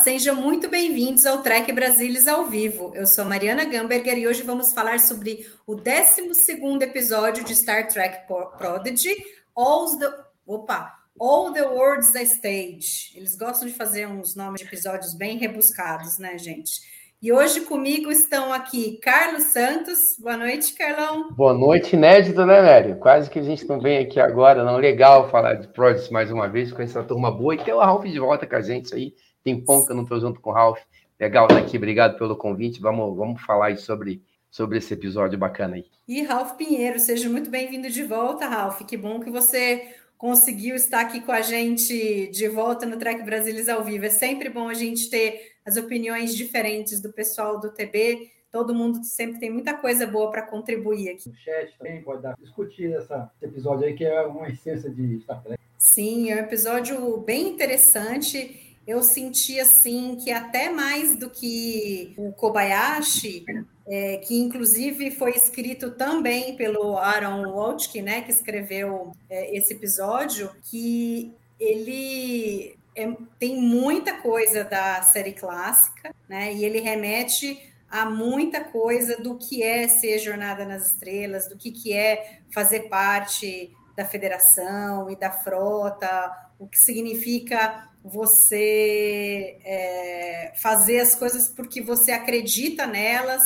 Sejam muito bem-vindos ao Trek Brasilis ao vivo. Eu sou Mariana Gamberger e hoje vamos falar sobre o 12º episódio de Star Trek Prodigy, All the, opa, All the World's a Stage. Eles gostam de fazer uns nomes de episódios bem rebuscados, né, gente? E hoje comigo estão aqui Carlos Santos. Boa noite, Carlão. Boa noite, inédito, né, Mério? Quase que a gente não vem aqui agora, não. Legal falar de Prodigy mais uma vez, com essa turma boa. E ter o Ralph de volta com a gente, aí. Tem pão que eu não estou junto com o Ralph. Legal estar aqui, obrigado pelo convite. Vamos, vamos falar aí sobre, sobre esse episódio bacana aí. E Ralph Pinheiro, seja muito bem-vindo de volta, Ralph. Que bom que você conseguiu estar aqui com a gente de volta no Trek Brasilis ao vivo. É sempre bom a gente ter as opiniões diferentes do pessoal do TB. Todo mundo sempre tem muita coisa boa para contribuir aqui. no chat também pode dar, discutir essa, esse episódio aí, que é uma essência de Star Trek. Sim, é um episódio bem interessante. Eu senti assim que até mais do que o Kobayashi, é, que inclusive foi escrito também pelo Aaron Waltke, né, que escreveu é, esse episódio, que ele é- tem muita coisa da série clássica, né, e ele remete a muita coisa do que é ser Jornada nas Estrelas, do que, que é fazer parte da federação e da frota, o que significa você é, fazer as coisas porque você acredita nelas,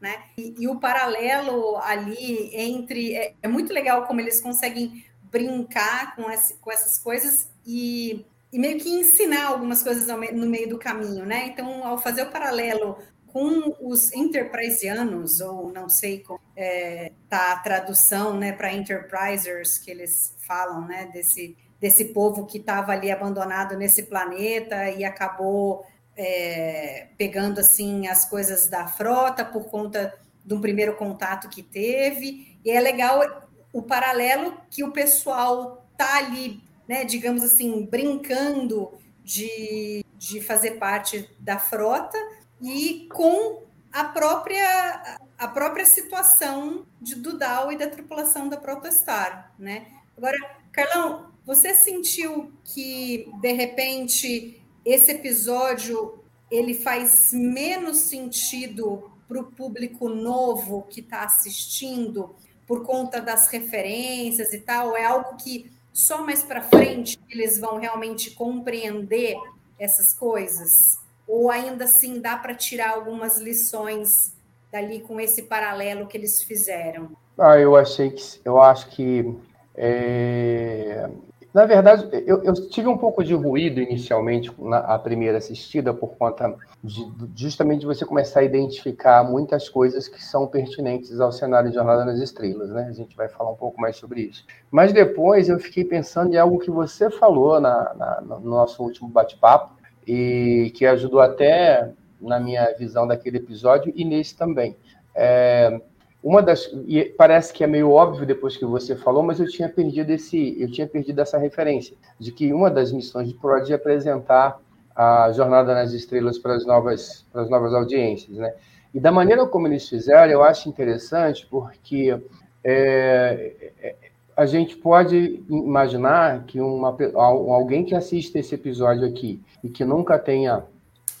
né? E, e o paralelo ali entre é, é, muito legal como eles conseguem brincar com, esse, com essas coisas e, e, meio que ensinar algumas coisas no meio do caminho, né? Então, ao fazer o paralelo com os enterprisianos, ou não sei como é, tá a tradução, né, para enterprisers que eles falam, né, desse desse povo que estava ali abandonado nesse planeta e acabou é, pegando assim as coisas da frota por conta de um primeiro contato que teve. E é legal o paralelo que o pessoal tá ali, né, digamos assim, brincando de, de fazer parte da frota e com a própria a própria situação de Dudal e da tripulação da Protostar, né? Agora, Carlão, você sentiu que de repente esse episódio ele faz menos sentido para o público novo que está assistindo por conta das referências e tal? É algo que só mais para frente eles vão realmente compreender essas coisas? Ou ainda assim dá para tirar algumas lições dali com esse paralelo que eles fizeram? Ah, eu achei que eu acho que é, na verdade, eu, eu, tive um pouco de ruído inicialmente na a primeira assistida, por conta de justamente de você começar a identificar muitas coisas que são pertinentes ao cenário de Jornada nas Estrelas, né? A gente vai falar um pouco mais sobre isso. Mas depois eu fiquei pensando em algo que você falou na, na, no nosso último bate-papo, e que ajudou até na minha visão daquele episódio e nesse também. É, uma das e parece que é meio óbvio depois que você falou, mas eu tinha perdido esse, eu tinha perdido essa referência de que uma das missões de Prod é apresentar a Jornada nas Estrelas para as novas, para as novas audiências, né? E da maneira como eles fizeram, eu acho interessante porque é, a gente pode imaginar que uma, alguém que assiste esse episódio aqui e que nunca tenha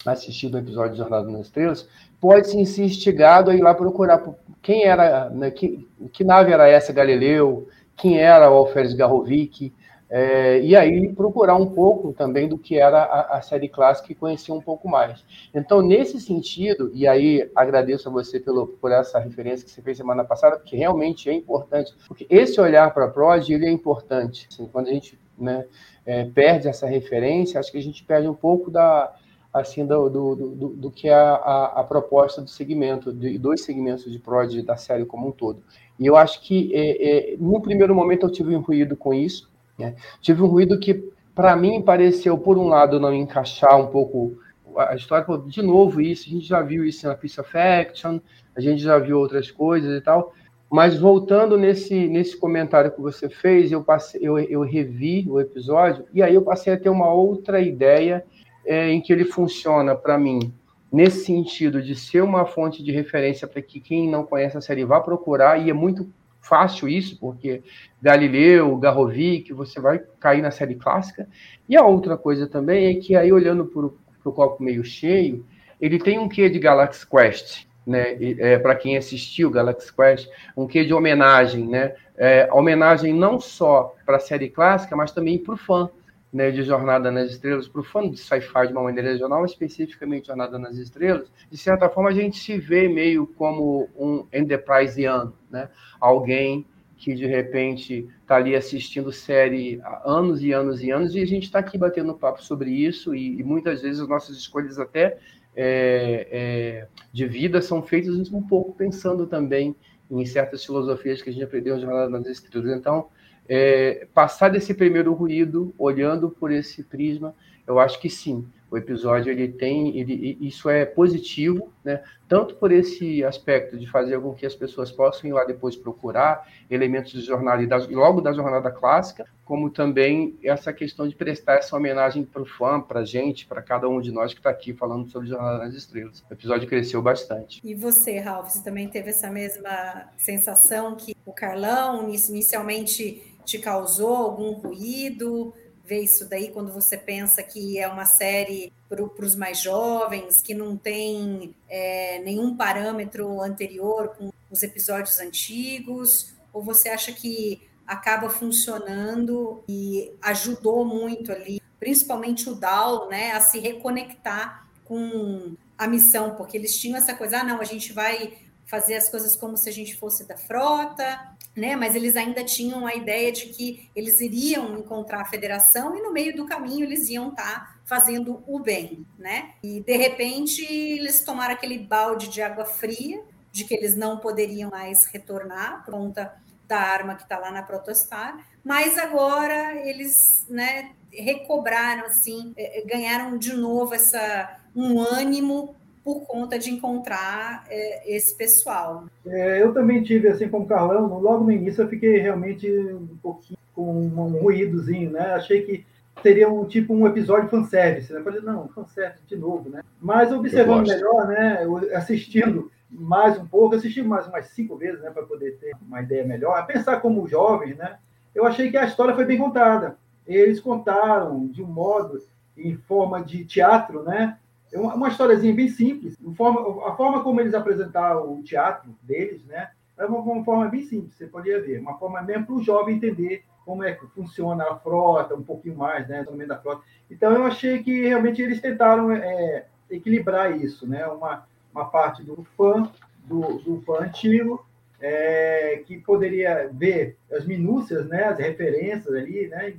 assistido o episódio de Jornada nas Estrelas pode se instigado a ir lá procurar quem era, né, que, que, nave era essa Galileu, quem era o Alferes Garrovic, é, e aí procurar um pouco também do que era a, a, série clássica e conhecer um pouco mais. Então, nesse sentido, e aí agradeço a você pelo, por essa referência que você fez semana passada, porque realmente é importante, porque esse olhar para a Prod, ele é importante. Assim, quando a gente né, é, perde essa referência, acho que a gente perde um pouco da, assim do, do, do, do que a, a, a, proposta do segmento, de dois segmentos de prod da série como um todo. E eu acho que, é, é, no primeiro momento, eu tive um ruído com isso. Né? Tive um ruído que, para mim, pareceu, por um lado, não encaixar um pouco a história. De novo, isso, a gente já viu isso na Piece of Action, a gente já viu outras coisas e tal. Mas voltando nesse, nesse comentário que você fez, eu, passei, eu, eu revi o episódio e aí eu passei a ter uma outra ideia é, em que ele funciona para mim nesse sentido de ser uma fonte de referência para que quem não conhece a série vá procurar, e é muito fácil isso, porque Galileu, Garrovic, você vai cair na série clássica. E a outra coisa também é que aí, olhando para o copo meio cheio, ele tem um quê de Galaxy Quest, né? É, para quem assistiu Galaxy Quest, um quê de homenagem, né? É, homenagem não só para a série clássica, mas também para o fã né, de Jornada nas Estrelas, para o fã de sci-fi de uma maneira geral, especificamente Jornada nas Estrelas, de certa forma a gente se vê meio como um Enterpriseano, né? alguém que de repente está ali assistindo série há anos e anos e anos, e a gente está aqui batendo papo sobre isso, e, e, muitas vezes as nossas escolhas até é, é, de vida são feitas um pouco pensando também em certas filosofias que a gente aprendeu em Jornada nas Estrelas. Então, é, passar desse primeiro ruído, olhando por esse prisma, eu acho que sim. O episódio ele tem, ele, isso é positivo, né? Tanto por esse aspecto de fazer com que as pessoas possam ir lá depois procurar elementos de jornalidade, logo da jornada clássica, como também essa questão de prestar essa homenagem para o fã, para a gente, para cada um de nós que está aqui falando sobre Jornada nas Estrelas. O episódio cresceu bastante. E você, Ralph, você também teve essa mesma sensação que o Carlão inicialmente te causou algum ruído? Ver isso daí quando você pensa que é uma série para os mais jovens, que não tem é, nenhum parâmetro anterior com os episódios antigos? Ou você acha que acaba funcionando e ajudou muito ali, principalmente o Dal, né, a se reconectar com a missão, porque eles tinham essa coisa, ah, não, a gente vai fazer as coisas como se a gente fosse da frota, né? Mas eles ainda tinham a ideia de que eles iriam encontrar a federação e no meio do caminho eles iam estar tá fazendo o bem, né? E de repente eles tomaram aquele balde de água fria de que eles não poderiam mais retornar por conta da arma que está lá na Protostar, mas agora eles, né, recobraram assim, é, é, ganharam de novo essa um ânimo por conta de encontrar é, esse pessoal. É, eu também tive, assim como o Carlão, logo no início eu fiquei realmente um pouquinho com um ruídozinho, né? Achei que seria um tipo um episódio fanservice, né? Falei, não, fanservice de novo, né? Mas observando melhor, né? Assistindo mais um pouco, assisti mais umas cinco vezes, né? Para poder ter uma ideia melhor. A pensar como jovens, né? Eu achei que a história foi bem contada. Eles contaram de um modo, em forma de teatro, né? É uma, uma historiazinha bem simples. Forma, a forma como eles apresentaram o teatro deles, né? É uma, uma forma bem simples, você poderia ver. Uma forma mesmo para o jovem entender como é que funciona a frota, um pouquinho mais, né? Também da frota. Então, eu achei que realmente eles tentaram é, equilibrar isso, né? Uma, uma parte do fã, do, do fã antigo, é, que poderia ver as minúcias, né? As referências ali, né?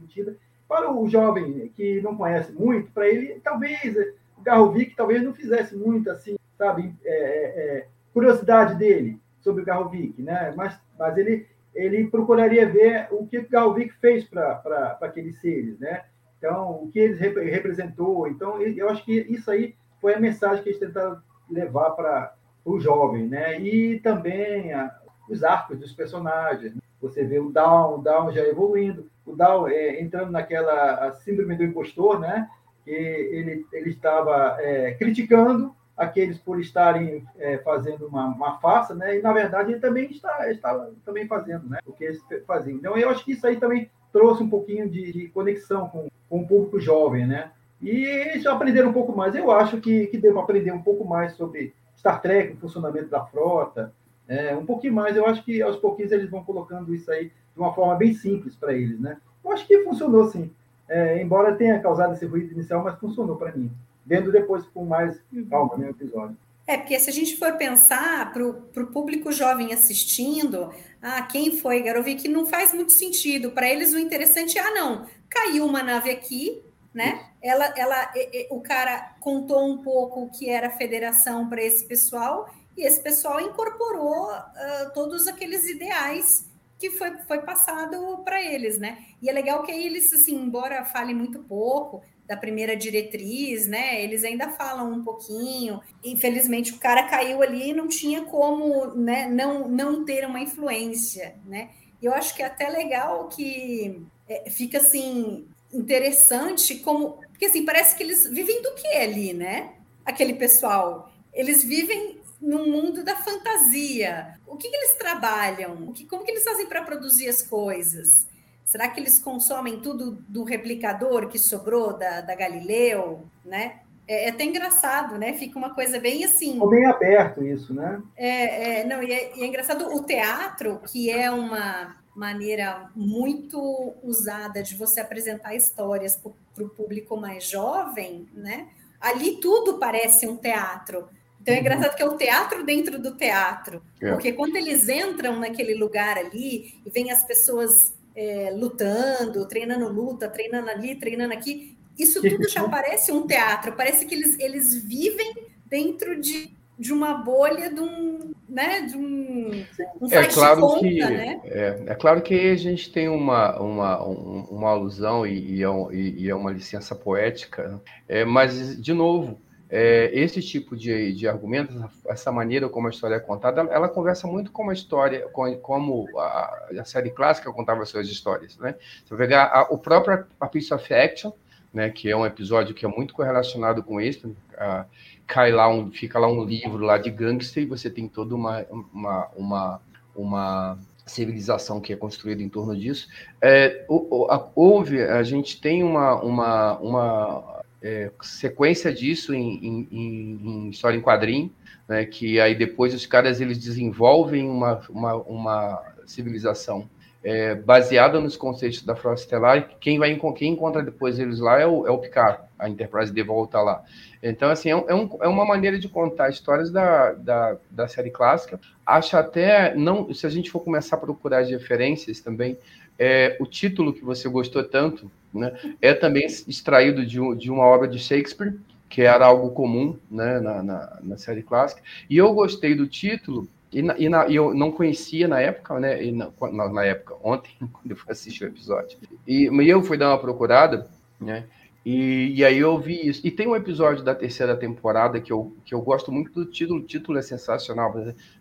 Para o jovem que não conhece muito, para ele, talvez Garrovic talvez não fizesse muito assim, sabe, é, é, é, curiosidade dele sobre o Garrovic, né? Mas, mas ele, ele procuraria ver o que o Garrovic fez para aqueles seres, né? Então, o que ele rep representou. Então, eu acho que isso aí foi a mensagem que eles tentaram levar para o jovem, né? E também a, os arcos dos personagens. Né? Você vê o Down, o Down já evoluindo, o Down é, entrando naquela síndrome do impostor, né? Que ele, ele estava é, criticando aqueles por estarem é, fazendo uma, uma farsa, né? E na verdade ele também está, está também fazendo, né? O que eles faziam. Então eu acho que isso aí também trouxe um pouquinho de, de conexão com, com o público jovem, né? E eles aprenderam um pouco mais. Eu acho que, que devo aprender um pouco mais sobre Star Trek, o funcionamento da frota, é, um pouquinho mais. Eu acho que aos pouquinhos eles vão colocando isso aí de uma forma bem simples para eles, né? Eu acho que funcionou sim é, embora tenha causado esse ruído inicial, mas funcionou para mim. Vendo depois com mais calma no episódio. É, porque se a gente for pensar para o público jovem assistindo, ah, quem foi Garovic, não faz muito sentido. Para eles, o interessante é, ah, não, caiu uma nave aqui, né? ela, ela, o cara contou um pouco o que era a federação para esse pessoal e esse pessoal incorporou uh, todos aqueles ideais que foi, foi passado para eles, né? E é legal que eles, assim, embora falem muito pouco da primeira diretriz, né? Eles ainda falam um pouquinho. Infelizmente, o cara caiu ali e não tinha como, né? Não, não ter uma influência, né? E eu acho que é até legal que é, fica assim interessante como porque assim parece que eles vivem do que ali, né? Aquele pessoal, eles vivem no mundo da fantasia. O que, que eles trabalham? O que, como que eles fazem para produzir as coisas? Será que eles consomem tudo do replicador que sobrou da, da Galileu, né? É, é até engraçado, né? Fica uma coisa bem assim. Ficou bem aberto isso, né? É, é não, e é, e é engraçado o teatro, que é uma maneira muito usada de você apresentar histórias para o público mais jovem, né? Ali tudo parece um teatro. Então é engraçado que é o teatro dentro do teatro, é. porque quando eles entram naquele lugar ali e vem as pessoas é, lutando, treinando luta, treinando ali, treinando aqui, isso tudo já parece um teatro. Parece que eles, eles vivem dentro de, de uma bolha de um, né, de um, um é claro conta, que né? é, é, claro que a gente tem uma uma, uma alusão e, e, é, e é uma licença poética, é, mas de novo é, esse tipo de, de argumentos, essa maneira como a história é contada, ela conversa muito com a história, com, como a, a, série clássica contava suas histórias. Né? Você vai pegar a, o próprio A Piece of Action, né, que é um episódio que é muito correlacionado com a, cai lá um, fica lá um livro lá de gangster e você tem toda uma, uma, uma, uma civilização que é construída em torno disso. É, houve, a gente tem uma, uma, uma é, sequência disso em, em, em, história em quadrinho, né, que aí depois os caras eles desenvolvem uma, uma, uma civilização é, baseada nos conceitos da Frota Estelar, quem vai quem encontra depois eles lá é o, é o Picard, a Enterprise de volta lá. Então, assim, é, um, é uma maneira de contar histórias da, da, da série clássica. Acho até, não, se a gente for começar a procurar as referências também, é, o título que você gostou tanto né, é também extraído de, de uma obra de Shakespeare, que era algo comum né, na, na, na série clássica. E eu gostei do título, e, na, e, eu não conhecia na época, né, na, época, ontem, quando eu fui assistir o episódio. E, e eu fui dar uma procurada, né, e, e, aí eu vi isso. E tem um episódio da terceira temporada que eu, que eu gosto muito do título. O título é sensacional.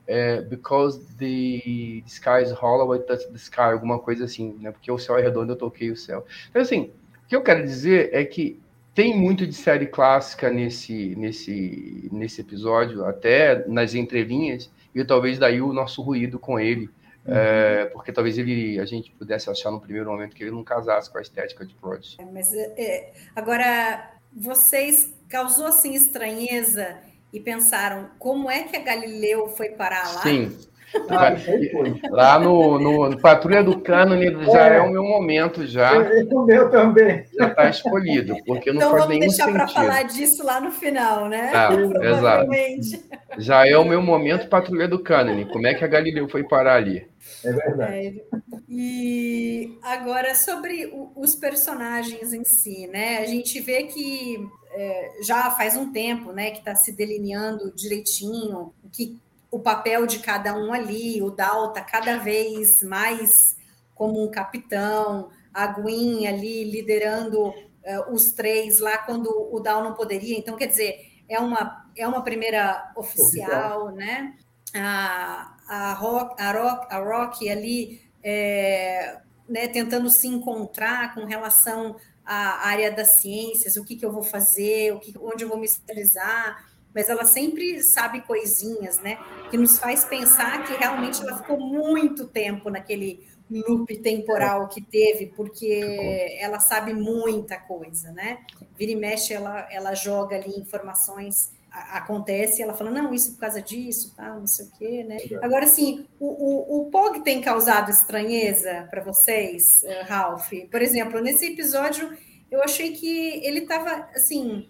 É Because the sky is hollow, I touch the sky, alguma coisa assim, né? Porque o céu é redondo, eu toquei o céu. Então, assim, o que eu quero dizer é que tem muito de série clássica nesse, nesse, nesse episódio, até nas entrelinhas, e talvez daí o nosso ruído com ele. É, porque talvez ele a gente pudesse achar no primeiro momento que ele não casasse com a estética de Prodigy. É, mas é, agora vocês causou assim estranheza e pensaram como é que a Galileu foi parar lá? Sim. Ah, lá no, no, no, Patrulha do Cânone já é. é. o meu momento já. É o meu também. Já está escolhido, porque não então, faz nenhum sentido. Então vamos deixar para falar disso lá no final, né? Ah, exato. Já é o meu momento Patrulha do Cânone. Como é que a Galileu foi parar ali? É verdade. É, e agora, sobre o, os personagens em si, né? A gente vê que é, já faz um tempo, né, que está se delineando direitinho que o papel de cada um ali, o Dal está cada vez mais como um capitão, a Gwen ali liderando uh, os três lá quando o Dal não poderia. Então, quer dizer, é uma, é uma primeira oficial, oficial. né? A, a, Rock, a, Rock, a Rock ali é, né, tentando se encontrar com relação à área das ciências, o que, que eu vou fazer, o que, onde eu vou me especializar, mas ela sempre sabe coisinhas, né? Que nos faz pensar que realmente ela ficou muito tempo naquele loop temporal que teve, porque ela sabe muita coisa, né? Vira e mexe, ela, ela joga ali informações acontece, ela fala, não, isso por causa disso, tá, não sei o quê, né? Agora, assim, o, o, o POG tem causado estranheza para vocês, eh, Ralph? Por exemplo, nesse episódio, eu achei que ele estava, assim,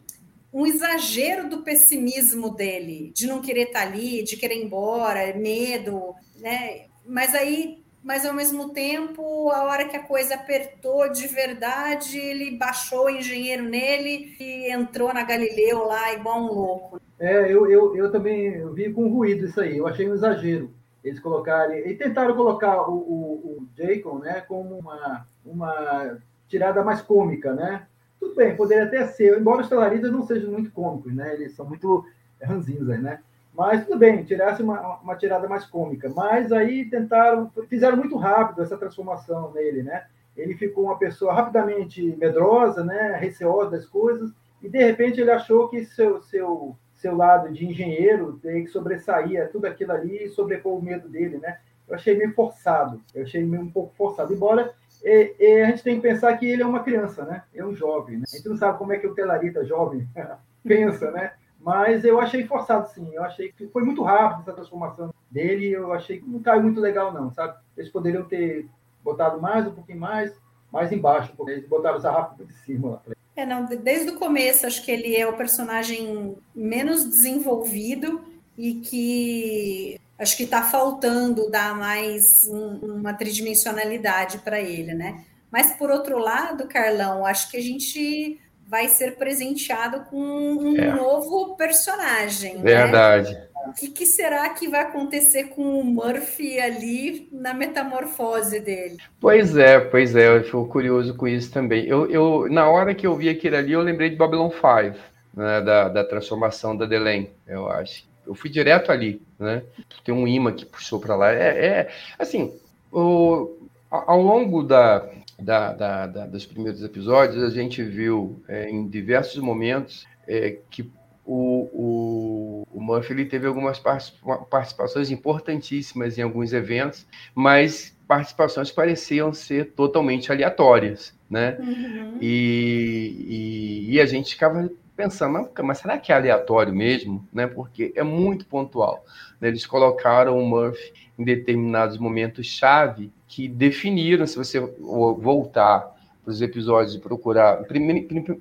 um exagero do pessimismo dele, de não querer estar tá ali, de querer ir embora, medo, né? Mas aí mas ao mesmo tempo, a hora que a coisa apertou de verdade, ele baixou o engenheiro nele e entrou na Galileu lá igual um louco. É, eu, eu, eu também vi com ruído isso aí, eu achei um exagero. Eles colocarem, e tentaram colocar o, o, o Jacob, né, como uma, uma tirada mais cômica, né? Tudo bem, poderia até ser, embora os Telaridas não sejam muito cômicos, né? Eles são muito ranzinhos, né? Mas tudo bem, tirasse uma, uma tirada mais cômica. Mas aí tentaram, fizeram muito rápido essa transformação nele, né? Ele ficou uma pessoa rapidamente medrosa, né? Receosa das coisas, e de repente ele achou que seu, seu, seu lado de engenheiro tem que sobressair tudo aquilo ali e sobrepor o medo dele, né? Eu achei meio forçado, eu achei meio um pouco forçado, embora a gente tem que pensar que ele é uma criança, né? É um jovem. Né? A gente não sabe como é que o telarita jovem pensa, né? Mas eu achei forçado, sim. Eu achei que foi muito rápido essa transformação dele. Eu achei que não caiu muito legal, não, sabe? Eles poderiam ter botado mais, um pouquinho mais, mais embaixo. Porque eles botaram essa rápido de cima lá. É, não, desde o começo, acho que ele é o personagem menos desenvolvido e que acho que está faltando dar mais um, uma tridimensionalidade para ele, né? Mas por outro lado, Carlão, acho que a gente vai ser presenteado com um é. novo personagem. Né? Verdade. Né? O que, que, será que vai acontecer com o Murphy ali na metamorfose dele? Pois é, pois é, eu fico curioso com isso também. Eu, eu na hora que eu vi aquilo ali, eu lembrei de Babylon 5, né, da, da transformação da Delen, eu acho eu fui direto ali, né? Tem um imã que puxou para lá. É, é, assim, o, ao longo da, da, da, da, dos primeiros episódios, a gente viu é, em diversos momentos é, que o, o, o Murphy ele teve algumas participações importantíssimas em alguns eventos, mas participações pareciam ser totalmente aleatórias, né? Uhum. E, e, e, a gente ficava pensando, mas será que é aleatório mesmo? Né? Porque é muito pontual. Né? Eles colocaram o Murphy em determinados momentos-chave que definiram, se você voltar para os episódios e procurar,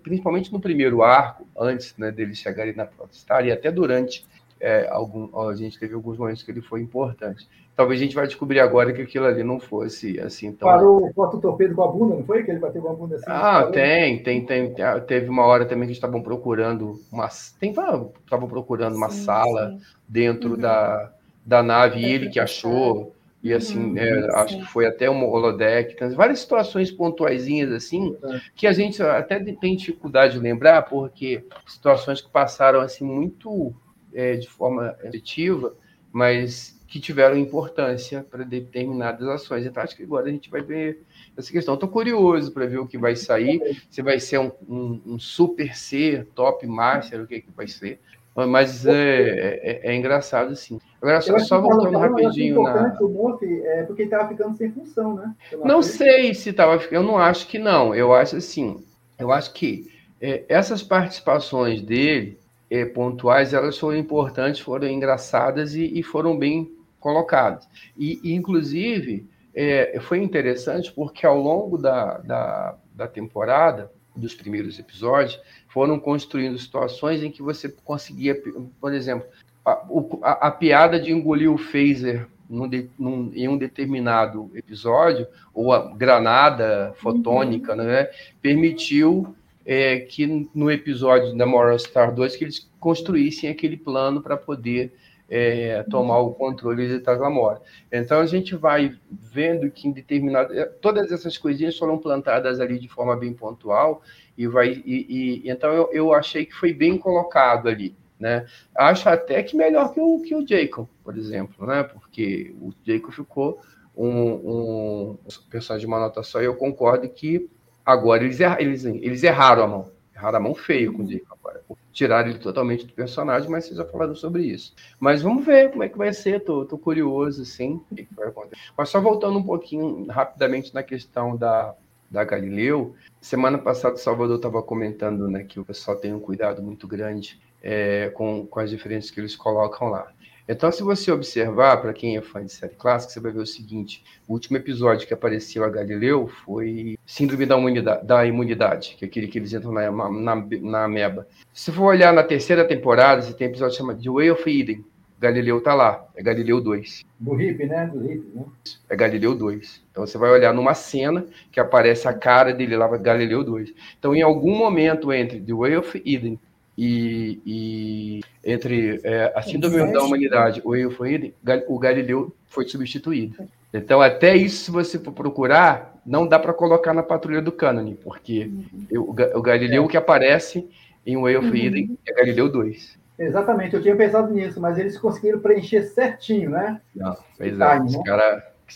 principalmente no primeiro arco, antes né, deles chegarem na Protestar, e até durante é, algum, a gente teve alguns momentos que ele foi importante. Talvez a gente vai descobrir agora que aquilo ali não fosse assim tão. Parou o foto torpedo com a bunda, não foi? Que ele bateu com a bunda assim? Ah, tem, tem, tem. Teve uma hora também que estavam procurando uma. Estavam procurando uma sim, sala sim. dentro uhum. da, da nave e ele que achou. E assim, uhum, é, acho que foi até um holodeck. Tem várias situações pontuaisinhas assim, que a gente até tem dificuldade de lembrar, porque situações que passaram assim muito é, de forma efetiva, mas que tiveram importância para determinadas ações. Então, acho que agora a gente vai ver essa questão. Estou curioso para ver o que vai sair, se vai ser um, um, um, super C, top master, o que, que vai ser. Mas é, é, é engraçado, sim. Agora, só, só voltando rapidinho na. O Murphy é porque ele estava ficando sem função, né? Não sei se estava ficando. Eu não acho que não. Eu acho assim. Eu acho que é, essas participações dele, é, pontuais, elas foram importantes, foram engraçadas e, e foram bem colocados. E, e inclusive, é, foi interessante porque ao longo da, da, da, temporada, dos primeiros episódios, foram construindo situações em que você conseguia, por exemplo, a, a, a piada de engolir o phaser num de, num, em um determinado episódio, ou a granada fotônica, uhum. né, permitiu é, que no episódio da Moral Star 2 que eles construíssem aquele plano para poder é, tomar o controle de Taslamora. Então a gente vai vendo que em determinado todas essas coisinhas foram plantadas ali de forma bem pontual e vai e, e então eu, eu achei que foi bem colocado ali. Né? Acho até que melhor que o, que o Jacob, por exemplo, né? porque o Jacob ficou um, um personagem de uma nota só e eu concordo que agora eles, erra, eles, eles erraram a mão. Erraram a mão feio com o Jacob agora tirar ele totalmente do personagem, mas vocês já falaram sobre isso. Mas vamos ver como é que vai ser, tô, tô curioso, sim, o que, vai acontecer. Mas só voltando um pouquinho rapidamente na questão da, da Galileu, semana passada o Salvador estava comentando né, que o pessoal tem um cuidado muito grande é, com, com as diferenças que eles colocam lá. Então, se você observar, para quem é fã de série clássica, você vai ver o seguinte: o último episódio que apareceu a Galileu foi Síndrome da Imunidade, da imunidade que é aquele que eles entram na, na, na ameba. Se for olhar na terceira temporada, você tem um episódio chamado The Way of Eden, Galileu está lá, é Galileu 2. Do hippie, né? Do hippie, né? É Galileu 2. Então você vai olhar numa cena que aparece a cara dele lá, Galileu 2. Então, em algum momento entre The Way of Eden e, e entre é, a Síndrome da Humanidade, o of Eden, o Galileu foi substituído. Então, até isso, se você for procurar, não dá para colocar na patrulha do Cânone, porque uhum. o, o Galileu é. que aparece em Way of uhum. Eden é Galileu 2. Exatamente, eu tinha pensado nisso, mas eles conseguiram preencher certinho, né? Não, pois é, time,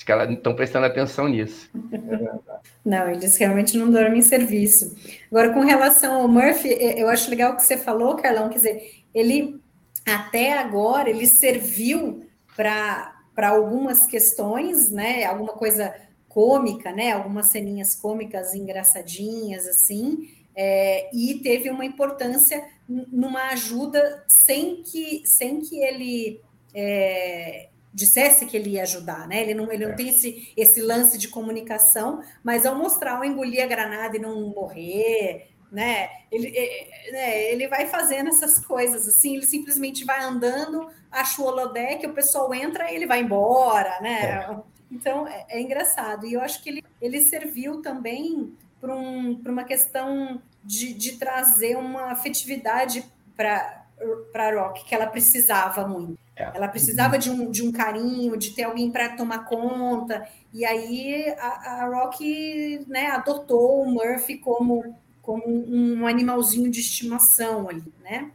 caras cara não estão prestando atenção nisso. Não, eles realmente não dormem em serviço. Agora, com relação ao Murphy, eu acho legal o que você falou, Carlão, quer dizer, ele até agora ele serviu para algumas questões, né? Alguma coisa cômica, né? Algumas ceninhas cômicas engraçadinhas, assim, é, e teve uma importância numa ajuda sem que, sem que ele é, dissesse que ele ia ajudar, né? Ele não, ele não é. tem esse, esse lance de comunicação, mas ao mostrar o engolir a granada e não morrer, né? Ele, é, né? ele vai fazendo essas coisas assim, ele simplesmente vai andando, acha o holodeck, o pessoal entra e ele vai embora, né? É. Então é, é, engraçado. E eu acho que ele, ele serviu também para um, uma questão de, de trazer uma afetividade para para Rock que ela precisava muito. É. Ela precisava de um, de um carinho, de ter alguém para tomar conta. E aí a, a Rock né, adotou o Murphy como, como um animalzinho de estimação ali, né?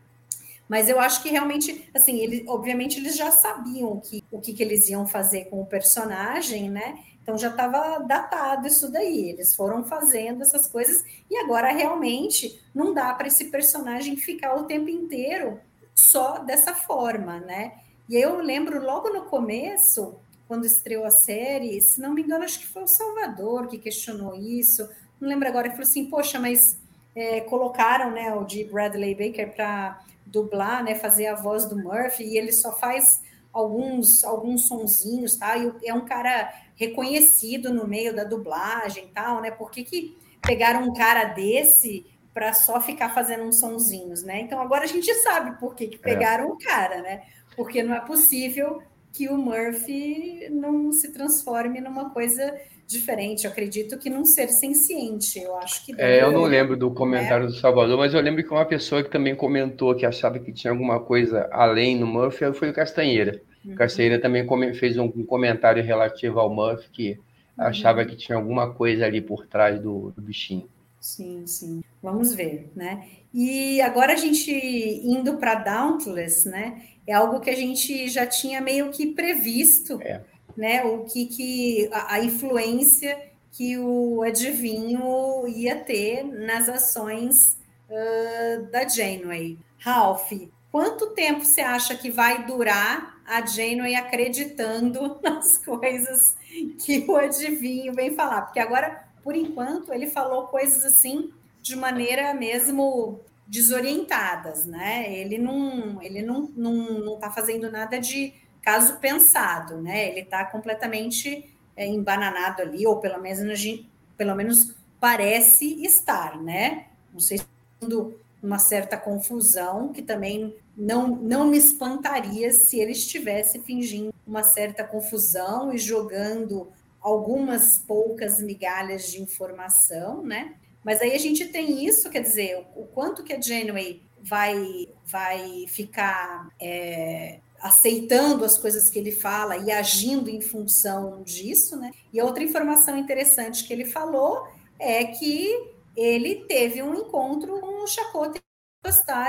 Mas eu acho que realmente, assim, ele, obviamente eles já sabiam que, o que, que eles iam fazer com o personagem, né? Então já estava datado isso daí. Eles foram fazendo essas coisas e agora realmente não dá para esse personagem ficar o tempo inteiro só dessa forma, né? E eu lembro logo no começo, quando estreou a série, se não me engano, acho que foi o Salvador que questionou isso. Não lembro agora, ele falou assim: Poxa, mas é, colocaram né, o de Bradley Baker para dublar, né, fazer a voz do Murphy, e ele só faz alguns alguns sonzinhos, tá? E é um cara reconhecido no meio da dublagem, tal, né? Por que, que pegaram um cara desse para só ficar fazendo uns sonzinhos, né? Então agora a gente sabe por que, que é. pegaram o cara, né? Porque não é possível que o Murphy não se transforme numa coisa diferente. Eu acredito que num ser senciente. Eu acho que. É, eu não lembro do comentário né? do Salvador, mas eu lembro que uma pessoa que também comentou que achava que tinha alguma coisa além no Murphy foi o Castanheira. Uhum. Castanheira também fez um comentário relativo ao Murphy que uhum. achava que tinha alguma coisa ali por trás do, do bichinho. Sim, sim. Vamos ver, né? E agora a gente indo para Dauntless, né? É algo que a gente já tinha meio que previsto, é. né? O que, que a, a, influência que o adivinho ia ter nas ações uh, da Janeway. Ralph, quanto tempo você acha que vai durar a Janeway acreditando nas coisas que o adivinho vem falar? Porque agora por enquanto, ele falou coisas assim de maneira mesmo desorientadas, né? Ele não, ele não, não, não tá fazendo nada de caso pensado, né? Ele está completamente é, embananado ali, ou pelo menos, pelo menos parece estar, né? Não sei se uma certa confusão, que também não, não me espantaria se ele estivesse fingindo uma certa confusão e jogando algumas poucas migalhas de informação, né? Mas aí a gente tem isso, quer dizer, o quanto que a Janeway vai, vai ficar é, aceitando as coisas que ele fala e agindo em função disso, né? E outra informação interessante que ele falou é que ele teve um encontro com o Chakotay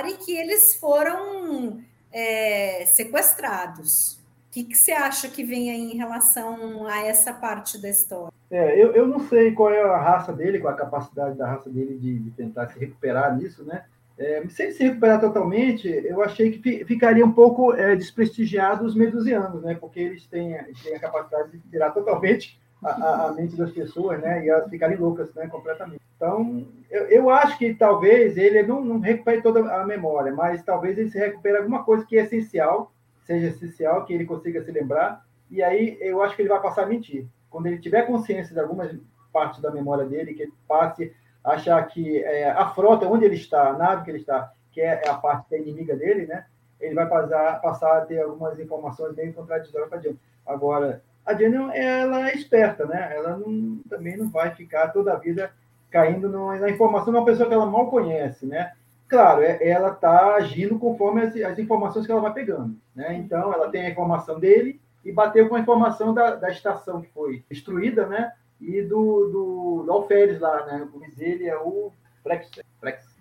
e que eles foram é, sequestrados. O que, que você acha que vem aí em relação a essa parte da história? É, eu, eu não sei qual é a raça dele, qual é a capacidade da raça dele de, de tentar se recuperar nisso, né? É, se ele se recuperar totalmente, eu achei que ficaria um pouco é, desprestigiado os medusianos, né? Porque eles têm, têm a capacidade de tirar totalmente a, a, mente das pessoas, né? E elas ficarem loucas, né? Completamente. Então, eu, eu acho que talvez ele não, não recupere toda a memória, mas talvez ele se recupere alguma coisa que é essencial seja essencial, que ele consiga se lembrar, e aí eu acho que ele vai passar a mentir. Quando ele tiver consciência de algumas partes da memória dele, que ele passe a achar que é, a frota, onde ele está, a nave que ele está, que é, é a parte que é inimiga dele, né? ele vai passar, passar a ter algumas informações meio contraditórias para Jenny. Agora, a Jenny, ela é esperta, né? Ela não, também não vai ficar toda a vida caindo na informação de uma pessoa que ela mal conhece, né? Claro, é, ela está agindo conforme as, as, informações que ela vai pegando, né? Então, ela tem a informação dele e bateu com a informação da, da estação que foi destruída, né? E do, do, do Alferes lá, né? O dele é o Flex, Flex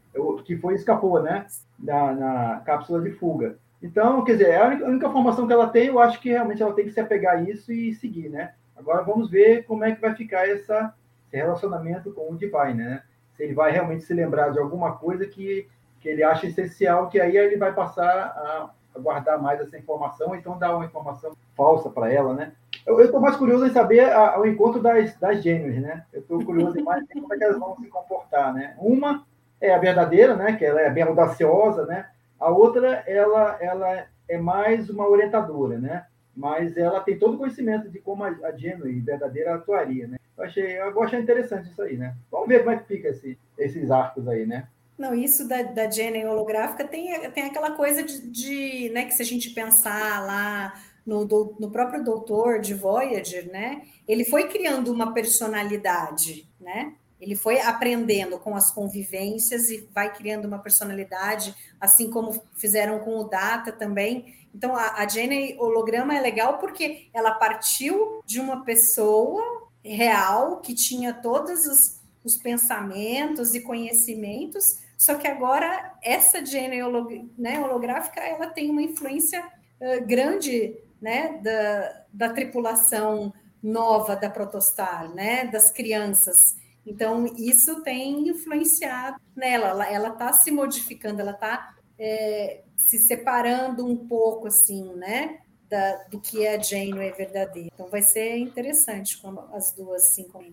que foi escapou, né? Da, na cápsula de fuga. Então, quer dizer, é a única, a única, formação que ela tem, eu acho que realmente ela tem que se apegar a isso e seguir, né? Agora vamos ver como é que vai ficar essa, esse relacionamento com o Divine, né? Se ele vai realmente se lembrar de alguma coisa que, que ele acha essencial, que aí ele vai passar a guardar mais essa informação, então dar uma informação falsa para ela, né? Eu estou mais curioso em saber a, o encontro das, das gêmeas, né? Eu estou curioso em mais como é que elas vão se comportar, né? Uma é a verdadeira, né? Que ela é bem audaciosa, né? A outra, ela, ela é mais uma orientadora, né? Mas ela tem todo o conhecimento de como a, a Genui verdadeira atuaria, né? Eu achei, eu achei interessante isso aí, né? Vamos ver como é que fica esse, esses arcos aí, né? Não, isso da, da Jenny holográfica tem, tem aquela coisa de, de, né, que se a gente pensar lá no, do, no próprio doutor de Voyager, né, ele foi criando uma personalidade, né, ele foi aprendendo com as convivências e vai criando uma personalidade, assim como fizeram com o Data também. Então, a, a Jenny holograma é legal porque ela partiu de uma pessoa real que tinha todos os, os pensamentos e conhecimentos, só que agora essa holog, né, holográfica ela tem uma influência uh, grande né, da, da tripulação nova da Protostar, né, das crianças. Então, isso tem influenciado nela, ela está se modificando, ela está é, se separando um pouco, assim, né, da, do que é a Janeway verdadeira. Então, vai ser interessante quando as duas se encontrem.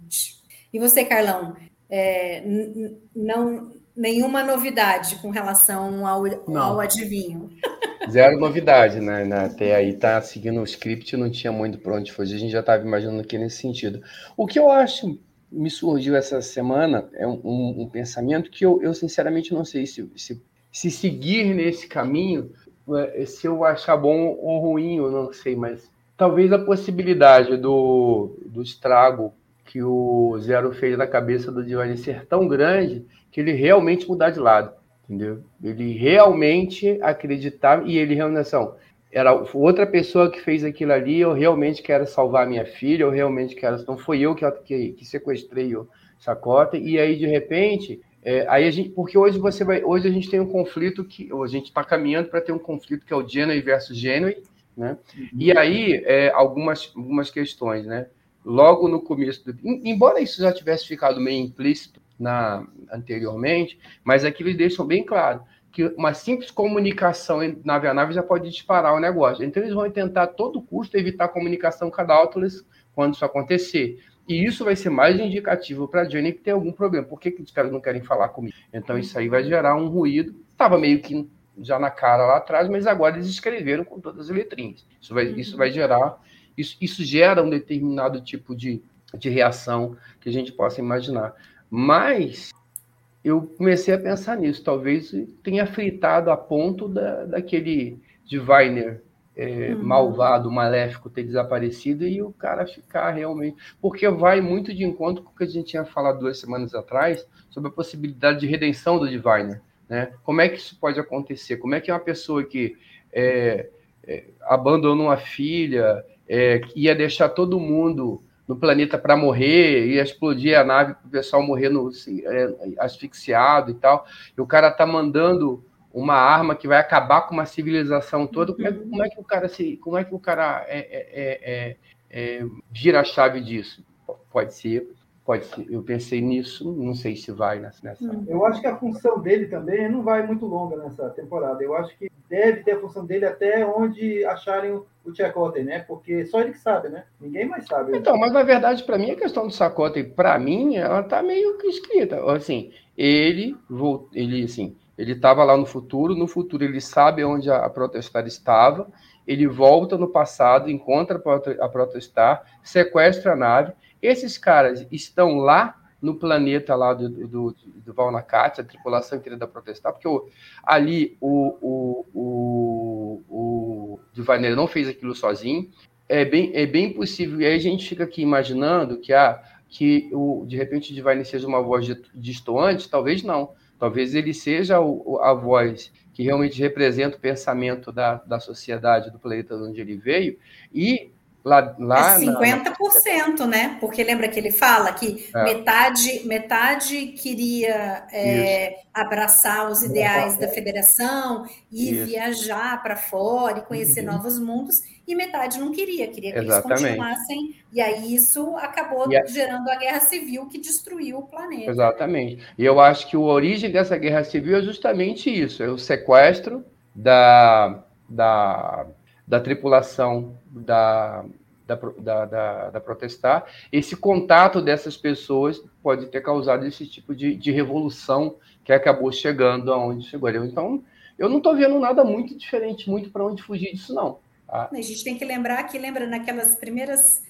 E você, Carlão, é, não nenhuma novidade com relação ao, ao adivinho? Zero novidade, né? Até aí tá seguindo o script, não tinha muito para onde fugir, a gente já estava imaginando aqui nesse sentido. O que eu acho me surgiu essa semana é um, um, um pensamento que eu, eu, sinceramente não sei se, se, se seguir nesse caminho, é, se eu achar bom ou ruim, eu não sei, mas talvez a possibilidade do, do estrago que o Zero fez na cabeça do Giovanni ser tão grande que ele realmente mudar de lado, entendeu? Ele realmente acreditar e ele realmente assim, era outra pessoa que fez aquilo ali, eu realmente quero salvar minha filha, eu realmente quero. Não foi eu que, que, que sequestrei o Chacota, e aí, de repente, é, aí a gente, porque hoje você vai, hoje a gente tem um conflito que a gente está caminhando para ter um conflito que é o Genui versus Genui, né? Uhum. E aí é, algumas, algumas questões, né? Logo no começo, do, embora isso já tivesse ficado meio implícito na anteriormente, mas aqui eles deixam bem claro que uma simples comunicação nave a nave já pode disparar o negócio. Então, eles vão tentar a todo custo evitar comunicação com a Nautilus quando isso acontecer. E isso vai ser mais indicativo para a Jenny que tem algum problema. Por que, que os caras não querem falar comigo? Então, isso aí vai gerar um ruído. Estava meio que já na cara lá atrás, mas agora eles escreveram com todas as letrinhas. Isso vai, isso vai gerar. Isso, isso gera um determinado tipo de, de reação que a gente possa imaginar. Mas eu comecei a pensar nisso. Talvez tenha fritado a ponto da, daquele Diviner é, uhum. malvado, maléfico ter desaparecido e o cara ficar realmente. Porque vai muito de encontro com o que a gente tinha falado duas semanas atrás sobre a possibilidade de redenção do Diviner. Né? Como é que isso pode acontecer? Como é que uma pessoa que é, é, abandonou uma filha, é, ia deixar todo mundo no planeta para morrer, ia explodir a nave para o pessoal morrer no, assim, é, asfixiado e tal. E o cara tá mandando uma arma que vai acabar com uma civilização toda. Como é, como é que o cara se, como é que o cara é, é, é, é gira a chave disso? Pode ser, pode ser. Eu pensei nisso, não sei se vai nessa. Hum. Eu acho que a função dele também não vai muito longa nessa temporada. Eu acho que deve ter a função dele até onde acharem o, o Tchaikovsky, né? Porque só ele que sabe, né? Ninguém mais sabe. Então, mas na verdade, para mim, a questão do Sacote, para mim, ela tá meio que escrita. Assim, ele, ele assim, ele estava lá no futuro, no futuro ele sabe onde a, a Protestar estava, ele volta no passado, encontra a Protestar, sequestra a nave. Esses caras estão lá no planeta lá do, do, do Valnacate, a tripulação querida protestar, porque o, ali o, o, o, o Divaneiro não fez aquilo sozinho. É bem, é bem possível, e aí a gente fica aqui imaginando que, ah, que o, de repente o Divine seja uma voz distoante, talvez não. Talvez ele seja o, a voz que realmente representa o pensamento da, da sociedade, do planeta onde ele veio, e Lá, lá é 50%, na... né? Porque lembra que ele fala que é. metade, metade queria é, abraçar os ideais da federação e Isso. viajar para fora e conhecer uhum. novos mundos, e metade não queria, queria que Exatamente. eles continuassem. E aí isso acabou a... gerando a guerra civil que destruiu o planeta. Exatamente. E eu acho que a origem dessa guerra civil é justamente isso: é o sequestro da, da da tripulação da, da, da, da, da, protestar, esse contato dessas pessoas pode ter causado esse tipo de, de revolução que acabou chegando aonde chegou. Então, eu não estou vendo nada muito diferente, muito para onde fugir disso, não. Tá? A gente tem que lembrar que, lembra naquelas primeiras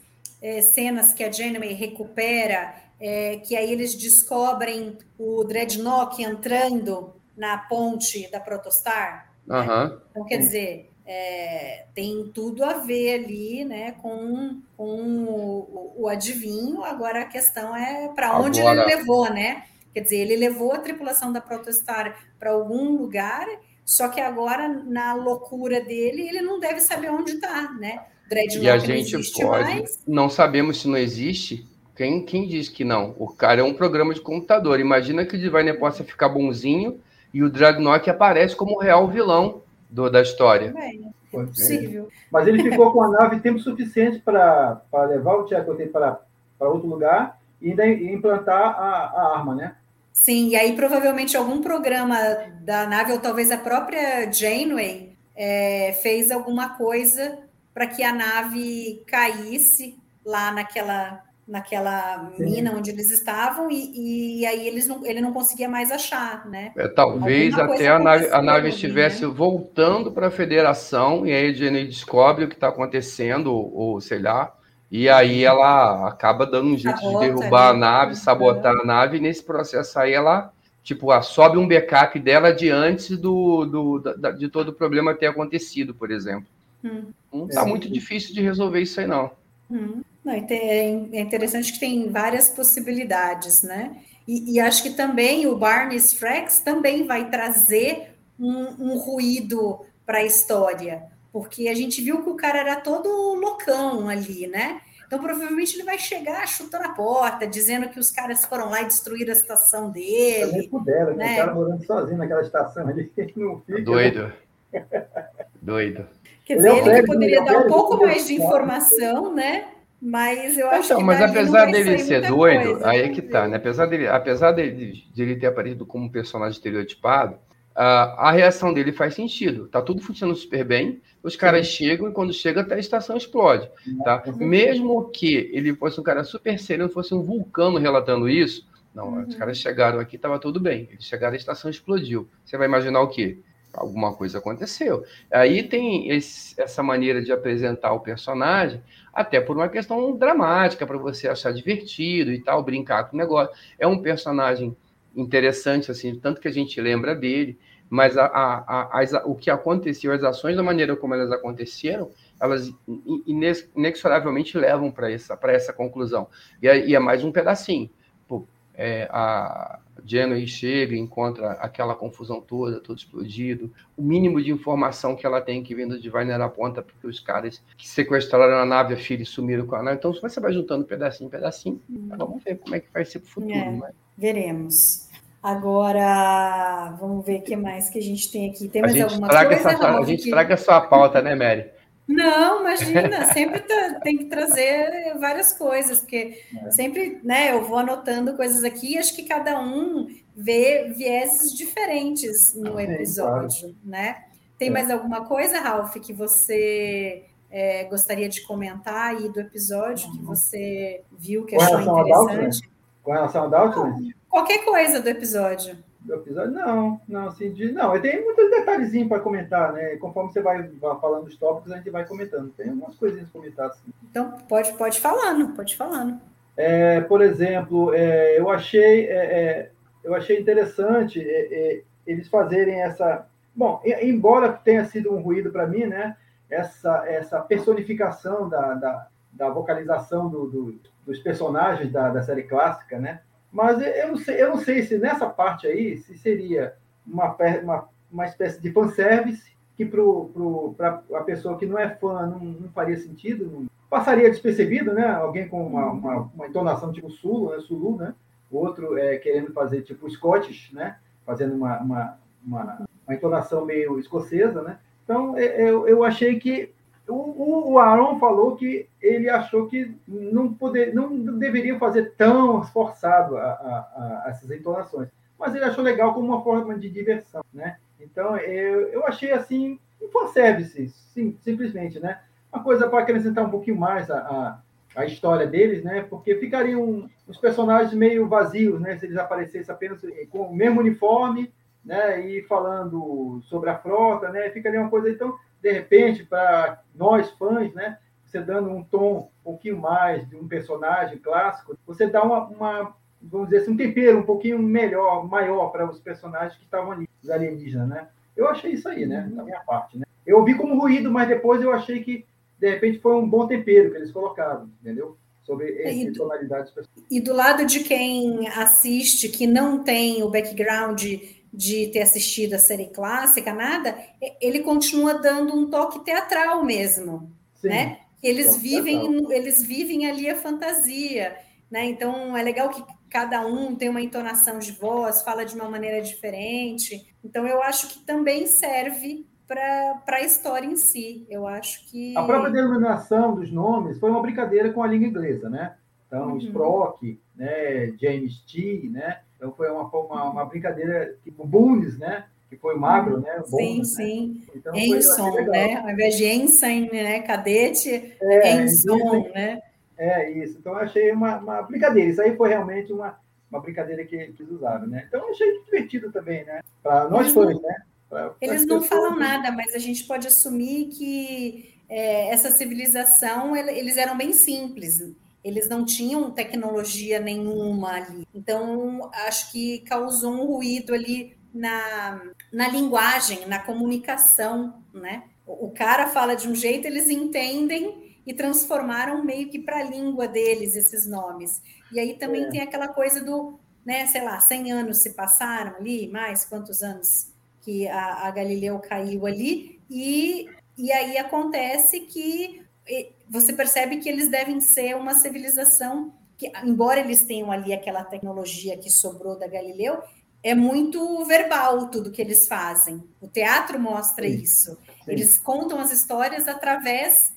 é, cenas que a Janeway recupera, é, que aí eles descobrem o Dreadnought entrando na ponte da Protostar? Uhum. Né? Então, quer dizer, é, tem tudo a ver ali né, com, com o, o adivinho. Agora a questão é para onde Agora... ele levou, né? Quer dizer, ele levou a tripulação da Protostar para algum lugar, só que agora, na loucura dele, ele não deve saber onde está, né? Dreadnought e a gente não pode. Mais. Não sabemos se não existe. Quem, quem diz que não? O cara é um programa de computador. Imagina que o Divine possa ficar bonzinho e o Dreadnought aparece como o real vilão do, da história. É possível. Mas ele ficou com a nave tempo suficiente para levar o Chakotay para outro lugar e ainda implantar a, a arma, né? Sim, e aí provavelmente algum programa da nave, ou talvez a própria Janeway, é, fez alguma coisa para que a nave caísse lá naquela naquela Sim. mina onde eles estavam e, e aí eles não, ele não conseguia mais achar, né? É, talvez até a nave, a nave estivesse né? voltando para a federação e aí a Jenny descobre o que está acontecendo, ou, ou, sei lá, e aí ela acaba dando um jeito Sabota, de derrubar ali. a nave, sabotar a nave, e nesse processo aí ela tipo, ah, sobe um backup dela de antes do, do, da, de todo o problema ter acontecido, por exemplo. Hum. Não está muito difícil de resolver isso aí, não. Hum. Não, é interessante que tem várias possibilidades, né? E, e acho que também o Barney Frax também vai trazer um, um ruído para a história, porque a gente viu que o cara era todo loucão ali, né? Então, provavelmente ele vai chegar chutando a porta, dizendo que os caras foram lá e destruíram a estação dele. Nem puderam, né? o cara morando sozinho naquela estação ali. Não fica, Doido. Doido. Quer dizer, ele, ele que poderia dar um pouco mais de informação, né? Mas eu acho então, que. Mas apesar dele ser doido, coisa, aí é que tá, né? Apesar dele, apesar dele, de ele ter aparecido como um personagem estereotipado, a, a reação dele faz sentido. Tá tudo funcionando super bem. Os caras Sim. chegam e quando chega, até a estação explode. Tá? Mesmo que ele fosse um cara super sereno, fosse um vulcano relatando isso, não, uhum. os caras chegaram aqui, estava tudo bem. Eles chegaram, a estação explodiu. Você vai imaginar o quê? Alguma coisa aconteceu. Aí tem esse, essa maneira de apresentar o personagem, até por uma questão dramática, para você achar divertido e tal, brincar com o negócio. É um personagem interessante, assim, tanto que a gente lembra dele, mas a, a, a, o que aconteceu, as ações da maneira como elas aconteceram, elas inexoravelmente levam para essa, essa conclusão. E é, e é mais um pedacinho. É, a, Janeway chega e encontra aquela confusão toda, tudo explodido. O mínimo de informação que ela tem que vindo de Vainer aponta porque os caras que sequestraram a nave, a filha e sumiram com a nave. Então você vai juntando pedacinho, pedacinho. Hum. Vamos ver como é que vai ser para o futuro. É, né? Veremos. Agora, vamos ver o que mais que a gente tem aqui. Tem mais alguma coisa? Essa, a gente que... traga a sua pauta, né, Mary? Não, imagina, sempre tá, tem que trazer várias coisas, porque é. sempre, né, eu vou anotando coisas aqui e acho que cada um vê vieses diferentes no episódio, claro. né? Tem é. mais alguma coisa, Ralph, que você é, gostaria de comentar aí do episódio, que você viu, que achou interessante? Com relação a Dalton? Qualquer coisa do episódio do episódio? Não, não, assim, de, não, tem muitos detalhezinhos para comentar, né? Conforme você vai, vai falando dos tópicos, a gente vai comentando. Tem umas coisinhas para comentar, assim. Então, pode, pode falando, pode falando. É, por exemplo, é, eu achei é, é eu achei interessante é, eles fazerem essa. Bom, embora tenha sido um ruído para mim, né? Essa, essa personificação da, da, da vocalização do, do, dos personagens da, da série clássica, né? Mas eu não sei, eu não sei se nessa parte aí se seria uma, uma, uma espécie de fanservice que para a pessoa que não é fã não, não faria sentido, não, passaria despercebido, né? Alguém com uma, uma, uma entonação tipo Sulu, né? Sulu, né? O outro é querendo fazer tipo Scottish, né? Fazendo uma, uma, uma, uma entonação meio escocesa, né? Então, é, eu, eu achei que o, o Aaron falou que ele achou que não, poder, não deveria fazer tão forçado a, a, a essas entonações, mas ele achou legal como uma forma de diversão, né? Então, eu, eu achei assim, um fanservice, sim, simplesmente, né? Uma coisa para acrescentar um pouquinho mais a, a, a, história deles, né? Porque ficariam os personagens meio vazios, né? Se eles aparecessem apenas com o mesmo uniforme, né? E falando sobre a frota, né? Ficaria uma coisa, então, de repente, para nós fãs, né? Você dando um tom um pouquinho mais de um personagem clássico, você dá uma, uma vamos dizer assim, um tempero um pouquinho melhor, maior para os personagens que estavam ali, os alienígenas, né? Eu achei isso aí, né? Da minha parte, né? Eu vi como ruído, mas depois eu achei que, de repente, foi um bom tempero que eles colocaram, entendeu? Sobre e, tonalidades E do lado de quem assiste, que não tem o background de ter assistido a série clássica, nada, ele continua dando um toque teatral mesmo, Sim, né? Eles vivem, teatral. eles vivem ali a fantasia, né? Então é legal que cada um tem uma entonação de voz, fala de uma maneira diferente. Então, eu acho que também serve para a história em si. Eu acho que. A própria denominação dos nomes foi uma brincadeira com a língua inglesa, né? Então, uhum. Sprock, né? James T, né? Então, foi uma, uma, uma brincadeira, tipo Bones, né? Que foi magro, né? sim, Bones, sim. Né? Então, Enson, né? Ao invés de Ensign, né? Cadete, é, Enson, né? É, isso. Então, eu achei uma, uma brincadeira. Isso aí foi realmente uma, uma brincadeira que eles usaram, né? Então, eu achei divertido também, né? Para nós fãs, né? Pra, eles não falam nada, mas a gente pode assumir que é, essa civilização, eles eram bem simples. Eles não tinham tecnologia nenhuma ali. Então, acho que causou um ruído ali na, na linguagem, na comunicação, né? O cara fala de um jeito, eles entendem e transformaram meio que para a língua deles esses nomes. E aí também é. tem aquela coisa do, né, sei lá, 100 anos se passaram ali, mais quantos anos que a, a Galileu caiu ali, e, e aí acontece que você percebe que eles devem ser uma civilização que, embora eles tenham ali aquela tecnologia que sobrou da Galileu, é muito verbal tudo que eles fazem. O teatro mostra Sim. isso. Sim. Eles contam as histórias através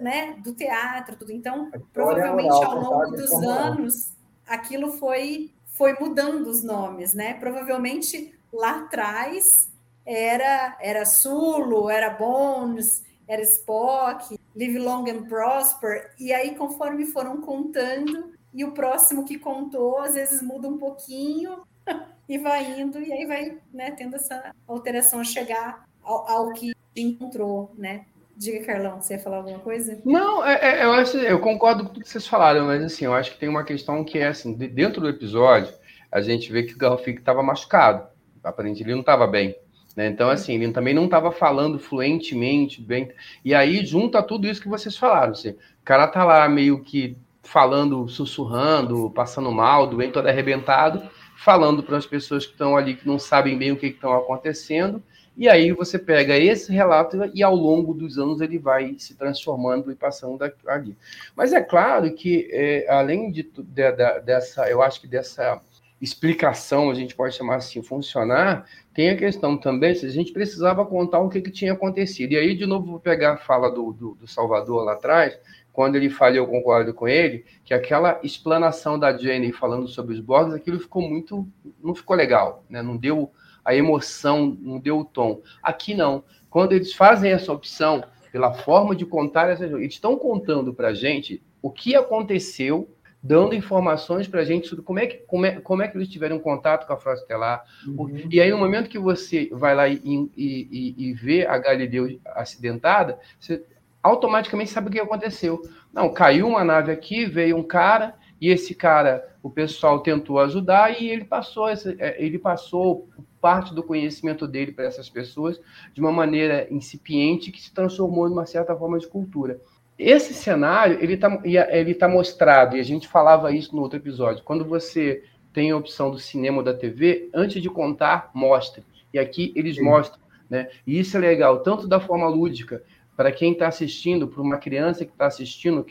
né, do teatro, tudo. Então, provavelmente oral, ao longo dos anos, aquilo foi foi mudando os nomes, né? Provavelmente lá atrás era era Sulo, era Bones, era Spock, Live Long and Prosper, e aí conforme foram contando, e o próximo que contou às vezes muda um pouquinho e vai indo, e aí vai né, tendo essa alteração a chegar ao, ao que encontrou, né? Diga, Carlão, você ia falar alguma coisa? Não, é, é, eu acho, eu concordo com tudo que vocês falaram, mas assim, eu acho que tem uma questão que é assim, dentro do episódio, a gente vê que o Garfield estava machucado. Aparentemente ele não estava bem. Né? Então, assim, ele também não estava falando fluentemente, bem. E aí junta tudo isso que vocês falaram. Assim, o cara tá lá meio que falando, sussurrando, passando mal, doente, todo arrebentado, falando para as pessoas que estão ali que não sabem bem o que estão acontecendo e aí você pega esse relato e ao longo dos anos ele vai se transformando e passando ali. Mas é claro que, é, além de, de, de, dessa, eu acho que dessa explicação, a gente pode chamar assim, funcionar, tem a questão também se a gente precisava contar o que, que tinha acontecido. E aí, de novo, vou pegar a fala do, do, do Salvador lá atrás, quando ele falou, eu concordo com ele, que aquela explanação da Jenny falando sobre os Borgs, aquilo ficou muito. não ficou legal, né? não deu a emoção, não deu o tom. Aqui não. Quando eles fazem essa opção pela forma de contar eles estão contando para a gente o que aconteceu, dando informações para a gente sobre como é, que, como, é, como é que eles tiveram contato com a frota estelar. Uhum. E aí, no momento que você vai lá e, e, e, e vê a Galileu acidentada, você automaticamente sabe o que aconteceu. Não, caiu uma nave aqui, veio um cara e esse cara, o pessoal tentou ajudar e ele passou, essa, é, ele passou parte do conhecimento dele para essas pessoas de uma maneira incipiente que se transformou numa certa forma de cultura. Esse cenário ele está ele tá mostrado e a gente falava isso no outro episódio. Quando você tem a opção do cinema ou da TV, antes de contar, mostre. E aqui eles Sim. mostram, né? E isso é legal, tanto da forma lúdica para quem está assistindo, para uma criança que está assistindo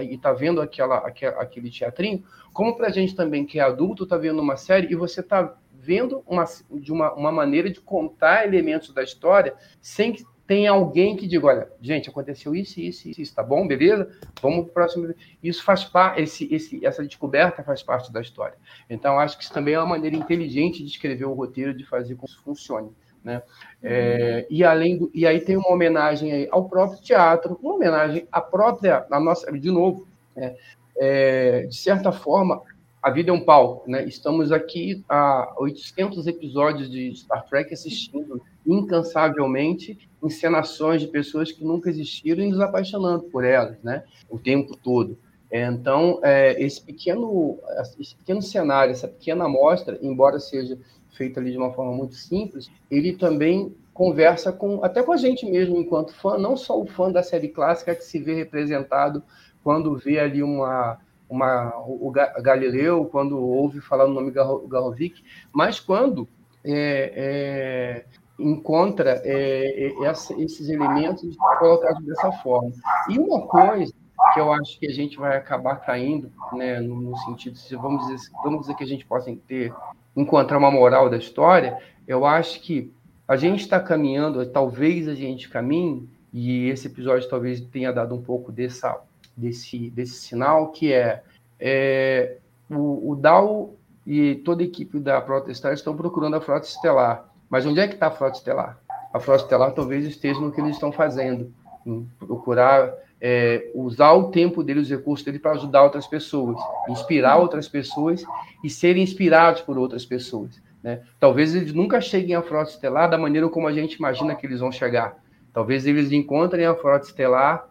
e está vendo aquela, aquele teatrinho, como para a gente também que é adulto, está vendo uma série e você está vendo uma, de uma, uma maneira de contar elementos da história sem que tenha alguém que diga, olha, gente, aconteceu isso, isso, isso, tá bom, beleza? Vamos para o próximo. Isso faz parte, esse, esse, essa descoberta faz parte da história. Então, acho que isso também é uma maneira inteligente de escrever o roteiro, de fazer com que isso funcione. Né? É, e além do, e aí tem uma homenagem ao próprio teatro, uma homenagem à própria, à nossa, de novo, é, é, de certa forma, a vida é um palco, né? Estamos aqui há 800 episódios de Star Trek assistindo incansavelmente encenações de pessoas que nunca existiram e nos apaixonando por elas, né? O tempo todo. Então, é, esse pequeno, esse pequeno cenário, essa pequena amostra, embora seja feito ali de uma forma muito simples, ele também conversa com até com a gente mesmo enquanto fã, não só o fã da série clássica que se vê representado quando vê ali uma uma o Galileu, quando ouve falar o nome Garovic, mas quando é, é, encontra é, é esses elementos colocados dessa forma. E uma coisa que eu acho que a gente vai acabar caindo, né, no, no sentido, se vamos dizer, vamos dizer que a gente possa ter encontrar uma moral da história, eu acho que a gente está caminhando, talvez a gente caminhe, e esse episódio talvez tenha dado um pouco dessa, desse, desse sinal, que é, é o, o Dow e toda a equipe da Frota Estelar estão procurando a Frota Estelar. Mas onde é que está a Frota Estelar? A Frota Estelar talvez esteja no que eles estão fazendo, em procurar é, usar o tempo dele, os recursos dele para ajudar outras pessoas, inspirar outras pessoas e serem inspirados por outras pessoas. Né? Talvez eles nunca cheguem à frota estelar da maneira como a gente imagina que eles vão chegar. Talvez eles encontrem a frota estelar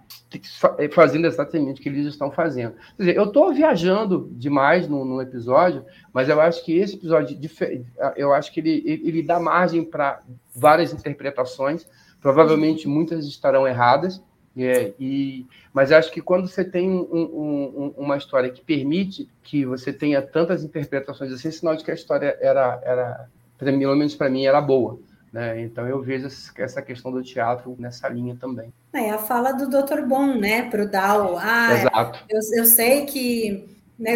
fazendo exatamente o que eles estão fazendo. Quer dizer, eu estou viajando demais no, no, episódio, mas eu acho que esse episódio, eu acho que ele, ele dá margem para várias interpretações. Provavelmente muitas estarão erradas, é, e, mas acho que quando você tem um, um, uma história que permite que você tenha tantas interpretações assim, é sinal de que a história era, era pelo menos para mim, era boa. Né? Então eu vejo essa questão do teatro nessa linha também. É a fala do Dr. Bom, né, para o Dal. Ah, Exato. Eu, eu sei que, né,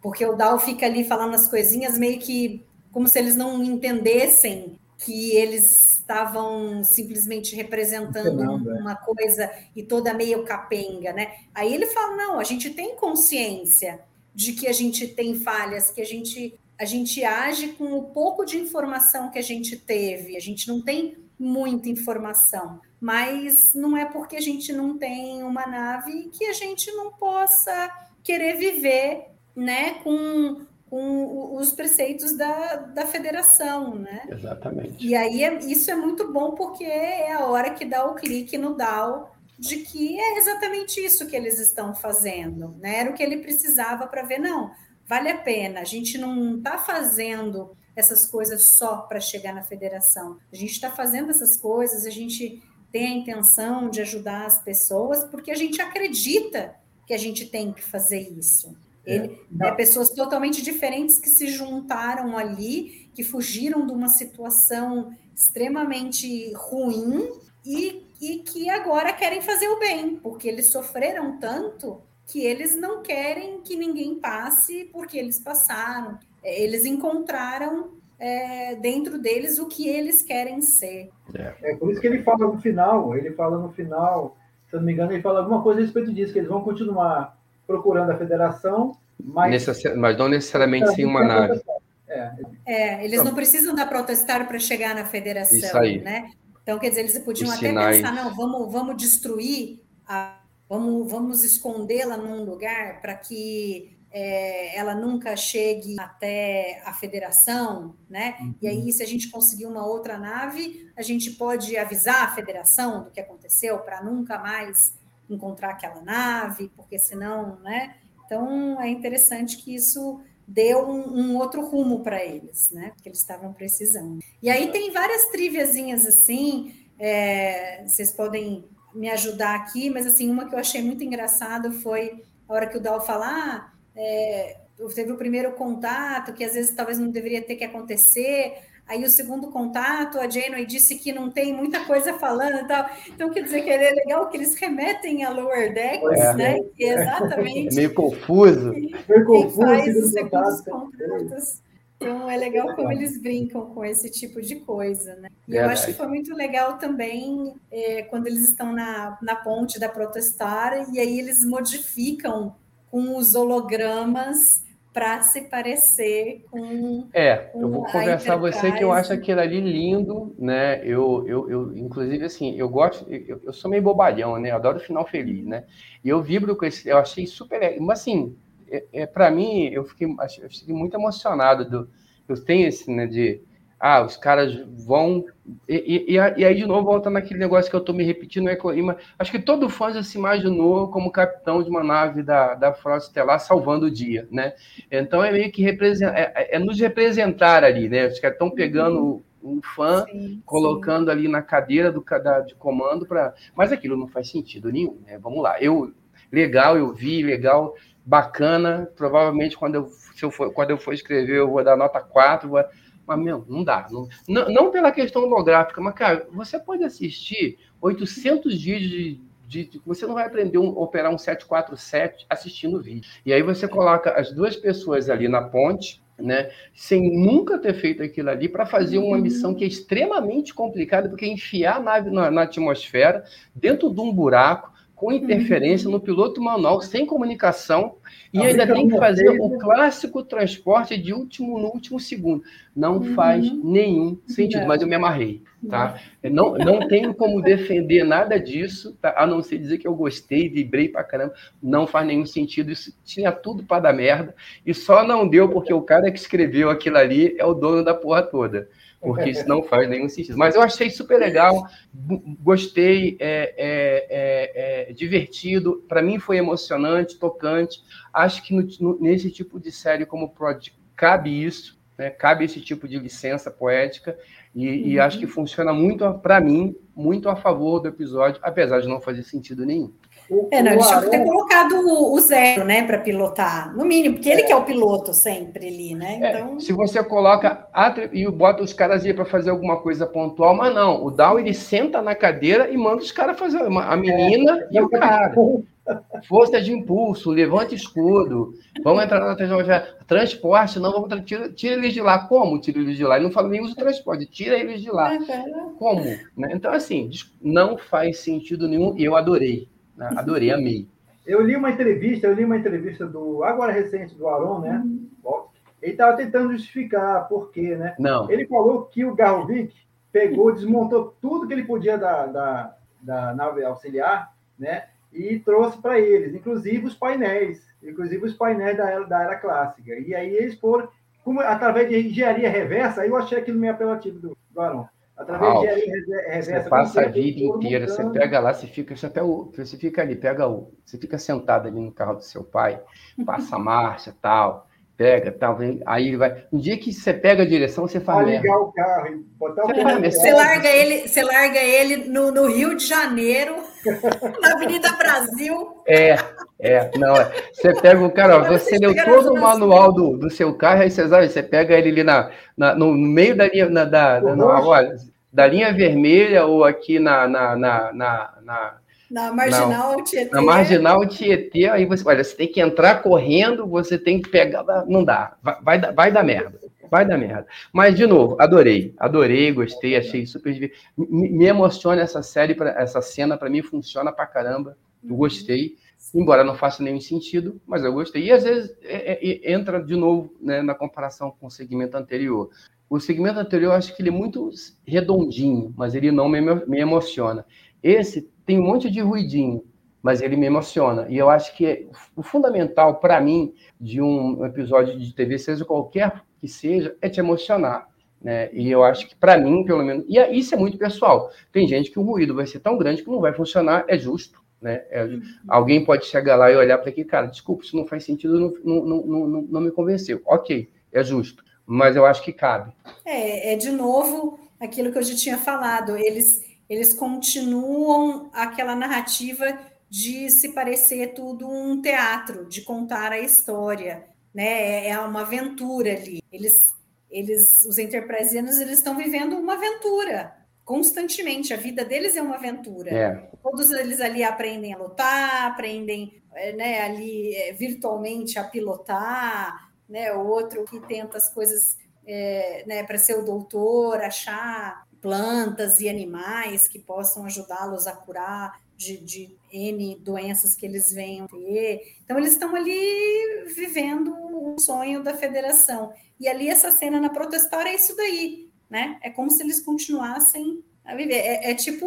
porque o Dal fica ali falando as coisinhas meio que como se eles não entendessem que eles estavam simplesmente representando é. uma coisa e toda meio capenga, né? Aí ele fala: não, a gente tem consciência de que a gente tem falhas, que a gente a gente age com o pouco de informação que a gente teve, a gente não tem muita informação, mas não é porque a gente não tem uma nave que a gente não possa querer viver, né, com com os preceitos da, da federação, né? Exatamente. E aí é, isso é muito bom porque é a hora que dá o clique no DAO de que é exatamente isso que eles estão fazendo, né? Era o que ele precisava para ver, não, vale a pena, a gente não está fazendo essas coisas só para chegar na federação, a gente está fazendo essas coisas, a gente tem a intenção de ajudar as pessoas porque a gente acredita que a gente tem que fazer isso. Ele, é, pessoas totalmente diferentes que se juntaram ali, que fugiram de uma situação extremamente ruim e, e que agora querem fazer o bem, porque eles sofreram tanto que eles não querem que ninguém passe porque eles passaram. É, eles encontraram é, dentro deles o que eles querem ser. É. é por isso que ele fala no final, ele fala no final, se eu não me engano, ele fala alguma coisa a respeito disso, que eles vão continuar procurando a federação, mas, mas não necessariamente sem uma nave. É, é eles não precisam da protestar para chegar na federação, Isso aí. né? Então, quer dizer, eles podiam Os até sinais... pensar, não, vamos, vamos destruir, a, vamos, vamos escondê-la num lugar para que é, ela nunca chegue até a federação, né? Uhum. E aí, se a gente conseguir uma outra nave, a gente pode avisar a federação do que aconteceu para nunca mais encontrar aquela nave, porque senão, né? Então é interessante que isso deu um, um outro rumo para eles, né? Porque eles estavam precisando. E aí tem várias triviazinhas assim, é, vocês podem me ajudar aqui, mas assim, uma que eu achei muito engraçado foi a hora que o Dal falar, ah, é, teve o primeiro contato, que às vezes talvez não deveria ter que acontecer, Aí o segundo contato, a Janeway disse que não tem muita coisa falando e tal. Então, quer dizer que é legal que eles remetem a Lower Decks, é, né? É exatamente. É meio confuso. Meio confuso. faz os segundos contatos. Então, é legal como eles brincam com esse tipo de coisa, né? E Verdade. eu acho que foi muito legal também é, quando eles estão na, na ponte da Protestar e aí eles modificam com os hologramas para se parecer com. É, eu vou conversar com você que eu acho aquilo ali lindo, né? Eu, eu, eu inclusive, assim, eu gosto, eu, eu sou meio bobalhão, né? Eu adoro final feliz, né? E eu vibro com esse, eu achei super. Mas, assim, é, é para mim, eu fiquei, eu fiquei muito emocionado. Do, eu tenho esse, né, de ah, os caras vão. E, e, e, aí, de novo, volta naquele negócio que eu estou me repetindo. É acho que todo fã já se imaginou como capitão de uma nave da, da Frota Estelar salvando o dia, né? Então é meio que represent, é, é, é nos representar ali, né? Os caras estão pegando um fã, sim, colocando sim. ali na cadeira do, da, de comando para. Mas aquilo não faz sentido nenhum, né? Vamos lá. Eu, legal, eu vi, legal, bacana. Provavelmente, quando eu, se eu for, quando eu for escrever, eu vou dar nota 4. Vou mas, meu, não dá. Não, não, pela questão holográfica, mas, cara, você pode assistir 800 vídeos de, de, de, você não vai aprender a um, operar um 747 assistindo vídeo. E aí você coloca as duas pessoas ali na ponte, né, sem nunca ter feito aquilo ali, para fazer uma missão que é extremamente complicada, porque enfiar a nave na, na atmosfera, dentro de um buraco, com interferência no piloto manual, sem comunicação, e ainda tem que fazer o clássico transporte de último no último segundo. Não uhum. faz nenhum sentido, mas eu me amarrei, tá? Não, não tenho como defender nada disso, tá? a não ser dizer que eu gostei, vibrei pra caramba. Não faz nenhum sentido, isso tinha tudo para dar merda, e só não deu porque o cara que escreveu aquilo ali é o dono da porra toda porque isso não faz nenhum sentido. Mas eu achei super legal, gostei, é, é, é, é divertido, para mim foi emocionante, tocante. Acho que no, no, nesse tipo de série como Project cabe isso, né? cabe esse tipo de licença poética, e, uhum. e acho que funciona muito, para mim, muito a favor do episódio, apesar de não fazer sentido nenhum. É, não, eles tinham que ter colocado o, zero, né, para pilotar, no mínimo, porque ele que é o piloto sempre ali, né? É, então... É, se você coloca e bota os caras aí para fazer alguma coisa pontual, mas não, o Dow ele senta na cadeira e manda os caras fazer a menina é, e o cara. Força de impulso, levante escudo, vamos entrar na tecnologia. Transporte, não, vamos tira, tira eles de lá. Como tira eles de lá? Ele não fala nem usa o transporte, tira eles de lá. Como? Né? Então, assim, não faz sentido nenhum e eu adorei. Né? Adorei, amei. Eu li uma entrevista, eu li uma entrevista do agora recente do Aron, né? Uhum. Ele estava tentando justificar por quê, né? Não. Ele falou que o Garrovic pegou, desmontou tudo que ele podia da, da, da nave auxiliar, né? E trouxe para eles, inclusive os painéis, inclusive os painéis da era, da era clássica. E aí eles foram, como, através de engenharia reversa, aí eu achei aquilo meio apelativo do, do Aron. Através Alf, de reversa. Você passa a vida inteira, você pega lá, você fica, você, até o, você fica ali, pega o. Você fica sentado ali no carro do seu pai, passa a marcha tal, pega, tal, aí ele vai. Um dia que você pega a direção, você faz. Vai ligar o carro e botar o carro. Você larga ele, você larga ele no, no Rio de Janeiro, na Avenida Brasil. É, é, não, é. Você pega o cara, ó, você leu todo o manual do, do seu carro, aí você, sabe, você pega ele ali na, na, no meio da linha, na, da, na, olha, da linha vermelha ou aqui na, na, na, na na marginal na, Tietê. Na marginal Tietê, aí você, olha, você tem que entrar correndo, você tem que pegar, não dá, vai, vai, dar, vai dar merda, vai dar merda. Mas, de novo, adorei, adorei, gostei, achei super... Me, me emociona essa série, essa cena, para mim funciona pra caramba, eu gostei embora não faça nenhum sentido, mas eu gostei. E às vezes é, é, entra de novo né, na comparação com o segmento anterior. O segmento anterior, eu acho que ele é muito redondinho, mas ele não me, me emociona. Esse tem um monte de ruidinho, mas ele me emociona. E eu acho que é, o fundamental para mim de um episódio de TV, seja qualquer que seja, é te emocionar. Né? E eu acho que, para mim, pelo menos, e isso é muito pessoal. Tem gente que o ruído vai ser tão grande que não vai funcionar, é justo Né? É, uhum. Alguém pode chegar lá e olhar para aqui, cara, desculpa, isso não faz sentido, não, não, não, não, me convenceu. Ok, é justo, mas eu acho que cabe. É, é de novo aquilo que eu já tinha falado, eles, eles continuam aquela narrativa de se parecer tudo um teatro, de contar a história, né? É, é uma aventura ali. Eles, eles, os enterpriseanos, eles estão vivendo uma aventura constantemente. A vida deles é uma aventura. É. Todos eles ali aprendem a lutar, aprendem, é, né? Ali é, virtualmente a pilotar, né? O outro que tenta as coisas, é, né? Para ser o doutor, achar plantas e animais que possam ajudá-los a curar de, de N doenças que eles venham ter. Então, eles estão ali vivendo o sonho da federação. E ali, essa cena na protestora é isso daí, né? É como se eles continuassem a viver. É, é tipo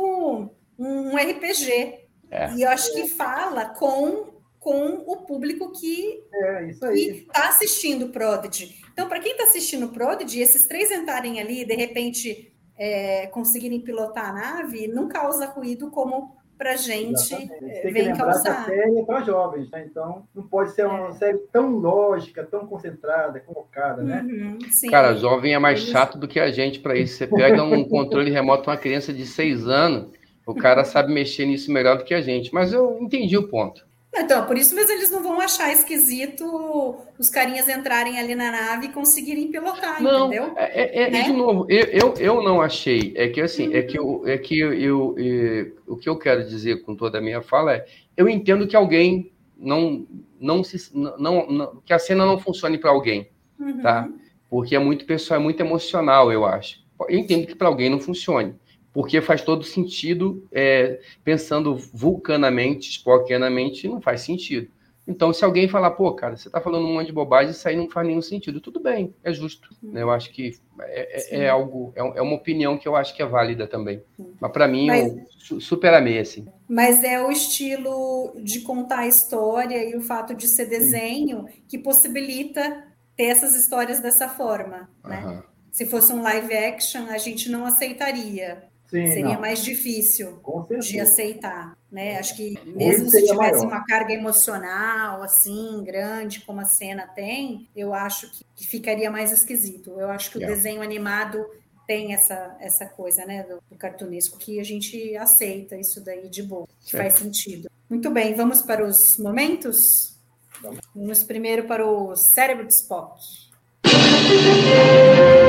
um, um RPG. É. E eu acho que fala com com o público que é, está assistindo o Prodigy. Então, para quem está assistindo o Prodigy, esses três entrarem ali e de repente é, conseguirem pilotar a nave, não causa ruído como para gente é, Tem vem causar. a série é para jovens, né? Então não pode ser uma é. série tão lógica, tão concentrada, colocada, né? Uhum, Cara, jovem é mais chato do que a gente para isso. Você pega um controle remoto uma criança de seis anos, o cara sabe mexer nisso melhor do que a gente. Mas eu entendi o ponto. Então, por isso mesmo eles não vão achar esquisito os carinhas entrarem ali na nave e conseguirem pilotar, não, entendeu? É, é, é né? de novo, eu, eu, eu não achei. É que assim, uhum. é que, eu, é que eu, eu, eu, o que eu quero dizer com toda a minha fala é, eu entendo que alguém não, não se, não, não que a cena não funcione para alguém, uhum. tá? Porque é muito pessoal, é muito emocional, eu acho. Eu entendo que para alguém não funcione porque faz todo sentido, é, pensando vulcanamente, spockianamente, não faz sentido. Então, se alguém falar, pô, cara, você está falando um monte de bobagem, isso aí não faz nenhum sentido, tudo bem, é justo. Né? Eu acho que é, é, é algo, é, é, uma opinião que eu acho que é válida também. Mas para mim, Mas, eu super amei, assim. Mas é o estilo de contar a história e o fato de ser desenho que possibilita ter essas histórias dessa forma, né? Uhum. Se fosse um live action, a gente não aceitaria. Sim, seria não. mais difícil de aceitar, né? Acho que mesmo se tivesse maior. uma carga emocional assim grande como a cena tem, eu acho que, ficaria mais esquisito. Eu acho que yeah. o desenho animado tem essa essa coisa, né, do, do cartunesco que a gente aceita isso daí de boa, faz sentido. Muito bem, vamos para os momentos. Vamos primeiro para o cérebro de Spock.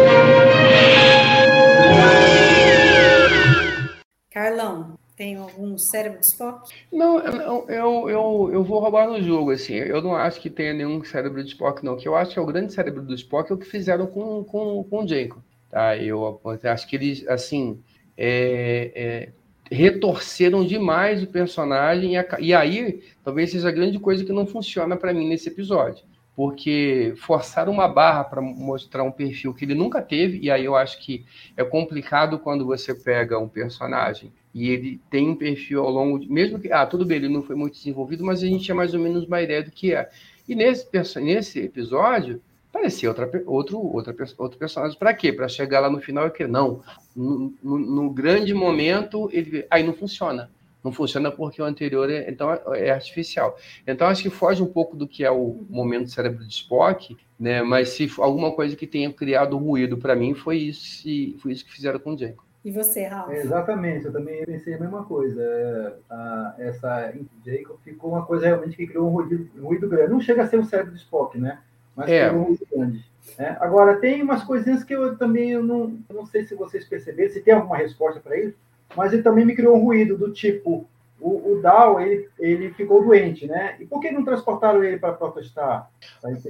Carlão, tem algum cérebro de Spock? Não, eu, eu, eu, eu, vou roubar no jogo, assim. Eu não acho que tenha nenhum cérebro de Spock, não. O que eu acho que é o grande cérebro do Spock é o que fizeram com, com, com o Jacob. Tá? Eu acho que eles, assim, é, é, retorceram demais o personagem. E, e aí, talvez seja a grande coisa que não funciona para mim nesse episódio porque forçaram uma barra para mostrar um perfil que ele nunca teve, e aí eu acho que é complicado quando você pega um personagem e ele tem um perfil ao longo de, mesmo que, ah, tudo bem, ele não foi muito desenvolvido, mas a gente tinha mais ou menos uma ideia do que é. E nesse, nesse episódio, parecia outra, outro, outra, outro personagem. Para quê? Para chegar lá no final e que não. No, no, no grande momento, ele aí não funciona não funciona porque o anterior é, então, é artificial. Então, acho que foge um pouco do que é o momento cérebro de Spock, né? mas se alguma coisa que tenha criado ruído para mim foi isso, foi isso que fizeram com o Jacob. E você, Raul? exatamente, eu também pensei a mesma coisa. É, a, essa Jacob ficou uma coisa realmente que criou um ruído, um ruído grande. Não chega a ser um cérebro de Spock, né? Mas é. criou um ruído grande. Né? Agora, tem umas coisinhas que eu também eu não, eu não sei se vocês perceberam, se tem alguma resposta para isso, mas ele também me criou um ruído do tipo, o, o Dow, ele, ele ficou doente, né? E por que não transportaram ele para protestar?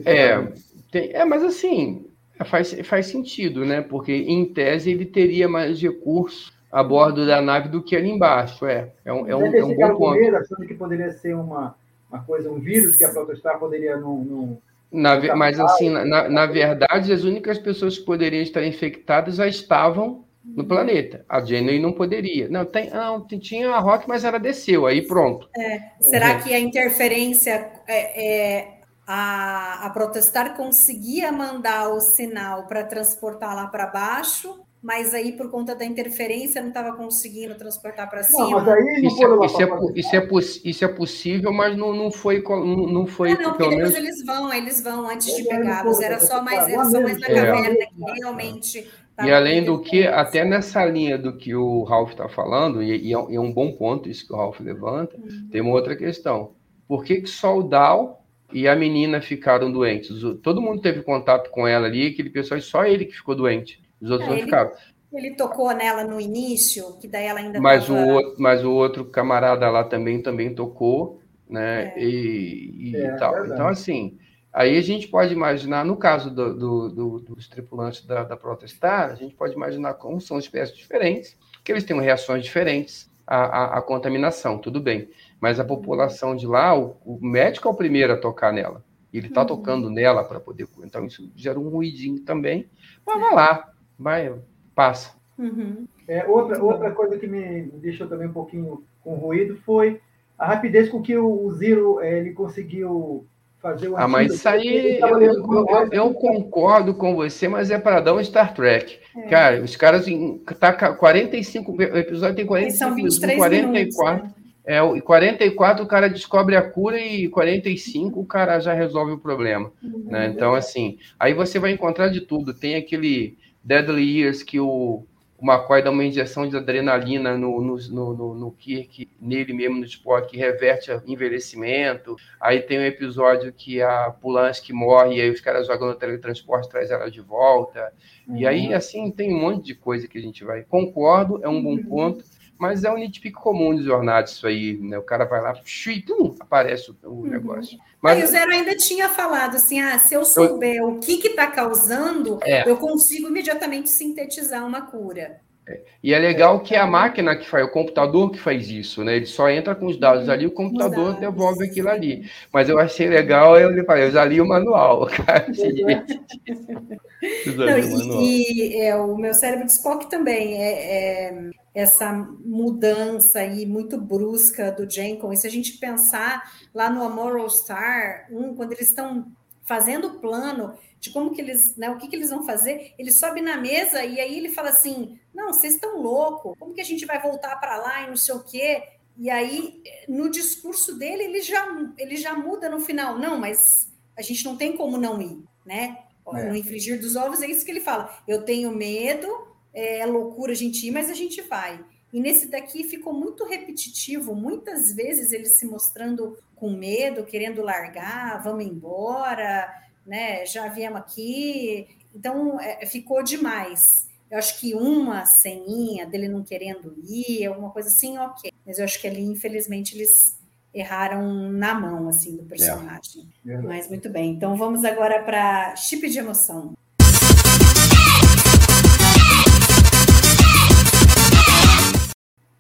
É, tem, é, mas assim, faz, faz sentido, né? Porque, em tese, ele teria mais recursos a bordo da nave do que ali embaixo, é. É um, é um, é um bom ponto. Primeiro, achando que poderia ser uma, uma coisa, um vírus que a protestar poderia não... não... Na, mas, assim, na, na verdade, as únicas pessoas que poderiam estar infectadas já estavam no planeta. A Jenny não poderia. Não, tem, não, tinha a Rock, mas ela desceu, aí pronto. É. Será que a interferência é, é, a, a protestar conseguia mandar o sinal para transportar lá para baixo mas aí por conta da interferência não estava conseguindo transportar para Não, cima. mas aí não Isso foram é, isso, é, isso, é, isso é possível, mas não, não foi, não, não foi Ah, não, porque pelo depois menos. eles vão, eles vão antes de pegá-los. pô, Era só mais, era só mais na é. caverna que realmente. E além do que, até nessa linha do que o Ralph está falando, e, e é um- e é um bom ponto isso que o Ralph levanta, Uhum. tem uma outra questão. Por que, que só o Dal e a menina ficaram doentes? Todo mundo teve contato com ela ali, aquele pessoal, e só ele que ficou doente. Os outros É, não ele- ficaram. Ele tocou nela no início, que daí ela ainda Mas o, tava- outro, mas o outro camarada lá também, também tocou, né? É. E, e É, tal. Então, assim, aí a gente pode imaginar, no caso do- do- do- dos tripulantes da, da Protestar, a gente pode imaginar como são espécies diferentes, que eles têm reações diferentes à, à- à contaminação, tudo bem. Mas a população de lá, o, o médico é o primeiro a tocar nela. Ele está Uhum. tocando nela para poder. Então, isso gera um ruidinho também. Mas vai lá, vai, passa. Uhum. É, outra, outra coisa que me deixou também um pouquinho com ruído foi a rapidez com que o Zero eh, ele conseguiu fazer o Ah, mas isso aí eu, eu, eu- eu concordo com você, mas é para dar um Star Trek. É. Cara, os caras em, tá ca- 45, o episódio tem Eles são 45 minutos, 23 em 44, minutos. né? é, o- em 44 o cara descobre a cura e 45 o cara já resolve o problema, Uhum. né? Então assim, aí você vai encontrar de tudo. Tem aquele Deadly Years que o, o McCoy dá uma injeção de adrenalina no, no, no, no, Kirk, nele mesmo no Spock, que reverte o envelhecimento. Aí tem um episódio que a Pulansky morre e aí os caras jogam no teletransporte traz ela de volta. E aí, assim, tem um monte de coisa que a gente vai. Concordo, é um bom ponto, mas é um nitpick comum de jornada isso aí, né? O cara vai lá, e pum, aparece o, o negócio. Aí o Mas Zero ainda tinha falado assim: ah, se eu souber o que está causando, É. eu consigo imediatamente sintetizar uma cura. E é legal que é a máquina que faz, o computador que faz isso, né? Ele só entra com os dados ali, o computador devolve aquilo ali. Mas eu achei legal, eu falei, eu já li o manual, cara. Já Não, o manual. e, e, é, o meu cérebro de Spock também é, é essa mudança aí muito brusca do Jenkins. E se a gente pensar lá no Amoral Star, um, quando eles estão fazendo o plano de como que eles, né, o que, que eles vão fazer, ele sobe na mesa e aí ele fala assim: não, vocês estão loucos, como que a gente vai voltar para lá e não sei o quê? E aí, no discurso dele, ele já, ele já muda no final. Não, mas a gente não tem como não ir, né? É. No infringir dos ovos, é isso que ele fala. Eu tenho medo, é loucura a gente ir, mas a gente vai. E nesse daqui ficou muito repetitivo, muitas vezes ele se mostrando com medo, querendo largar, vamos embora, né? Já viemos aqui. Então é, ficou demais. Eu acho que uma ceninha dele não querendo ir, alguma coisa assim, ok. Mas eu acho que ali, infelizmente, eles erraram na mão, assim, do personagem. Verdade. Mas muito bem. Então vamos agora para chip de emoção.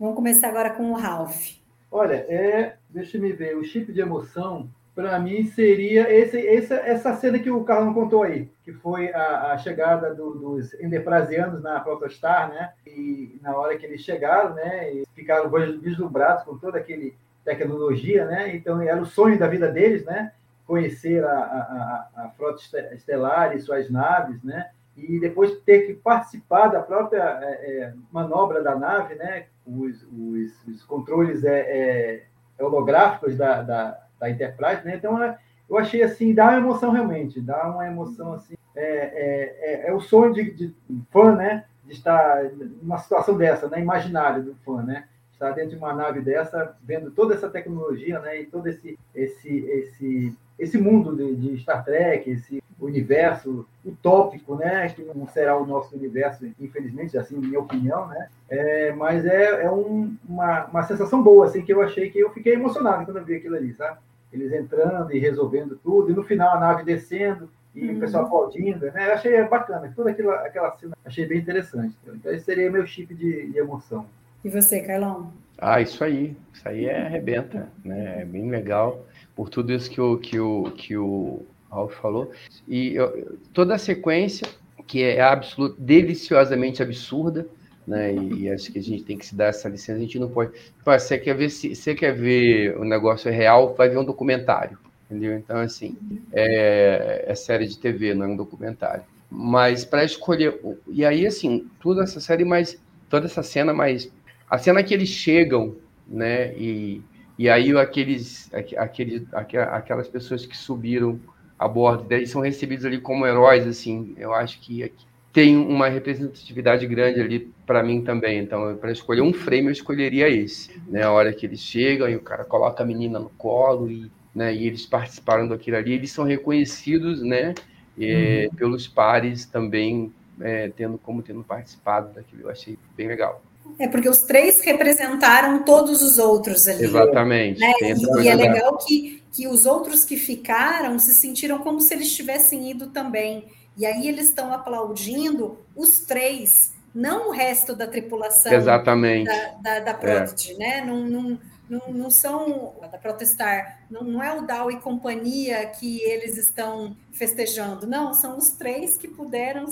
Vamos começar agora com o Ralph. Olha, é, deixa me ver, o chip de emoção, para mim, seria esse, essa, essa cena que o Carlão contou aí, que foi a, a chegada do- dos enderprasianos na Protostar, né? E na hora que eles chegaram, né? E ficaram vislumbrados com toda aquele tecnologia, né? Então, era o sonho da vida deles, né? Conhecer a, a, a, a frota este- estelar e suas naves, né? E depois ter que participar da própria é, é, manobra da nave, né? Os, os, os controles é, é, holográficos da, da, da Enterprise, né? Então, é, eu achei assim, dá uma emoção realmente, dá uma emoção assim. É, é, é, é o sonho de, de fã, né? De estar numa situação dessa, né? Imaginário do fã, né? Estar dentro de uma nave dessa, vendo toda essa tecnologia, né? E todo esse, esse, esse, esse mundo de, de Star Trek, esse universo utópico, né? Que não será o nosso universo, infelizmente, assim, minha opinião, né? É, mas é, é um, uma, uma sensação boa, assim, que eu achei que eu fiquei emocionado quando eu vi aquilo ali, sabe? Eles entrando e resolvendo tudo, e no final a nave descendo, e Uhum. o pessoal aplaudindo, né? Eu achei bacana, toda aquela, aquela cena, achei bem interessante. Então, esse seria meu chip de, de emoção. E você, Carlão? Ah, isso aí. Isso aí é arrebenta, né? É bem legal por tudo isso que o, que o, que o Ralph falou. E eu- toda a sequência, que é absolut, deliciosamente absurda, né? E, acho que a gente tem que se dar essa licença, a gente não pode. Pô, você quer ver se você quer ver o negócio real, vai ver um documentário. Entendeu? Então, assim, é, é série de TV, não é um documentário. Mas para escolher. E aí, assim, toda essa série, mas. Toda essa cena, mas. A cena que eles chegam, né? E, e aí aqueles, aqueles, aquelas pessoas que subiram a bordo, daí são recebidos ali como heróis, assim. Eu acho que tem uma representatividade grande ali para mim também. Então, para escolher um frame, eu escolheria esse. Né? A hora que eles chegam e o cara coloca a menina no colo e, né, e eles participaram daquilo ali, eles são reconhecidos, né? Uhum. pelos pares também é, tendo como tendo participado daquilo. Eu achei bem legal. É porque os três representaram todos os outros ali. Exatamente. Né? E, e, é legal que, que os outros que ficaram se sentiram como se eles tivessem ido também. E aí eles estão aplaudindo os três, não o resto da tripulação Exatamente. da, da, da Prodigy, é. né? Não, não, não, não, são da protestar, não, não é o Dow e companhia que eles estão festejando, não, são os três que puderam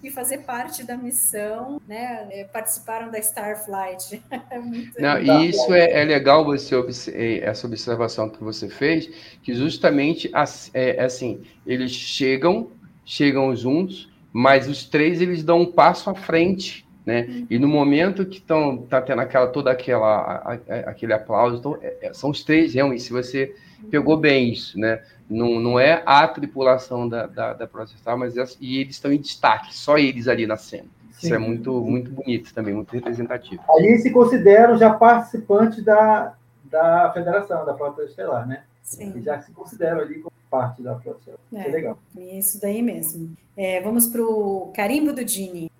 e fazer parte da missão, né? É, participaram da Starflight. É não, e isso é, é, legal você essa observação que você fez, que justamente é, assim eles chegam chegam juntos, mas os três eles dão um passo à frente, né? Uhum. E no momento que estão tá tendo aquela toda aquela a, a, aquele aplauso, então, é, é, são os três realmente. Se você pegou bem isso, né? Não, não é a tripulação da, da, da Processar, mas é, e eles estão em destaque, só eles ali na cena. Sim. Isso é muito, muito bonito também, muito representativo. Ali se consideram já participantes da, da federação, da Frota Estelar, né? Sim. já se consideram ali como parte da frota É, é legal. Isso daí mesmo. É, vamos para o carimbo do Dini.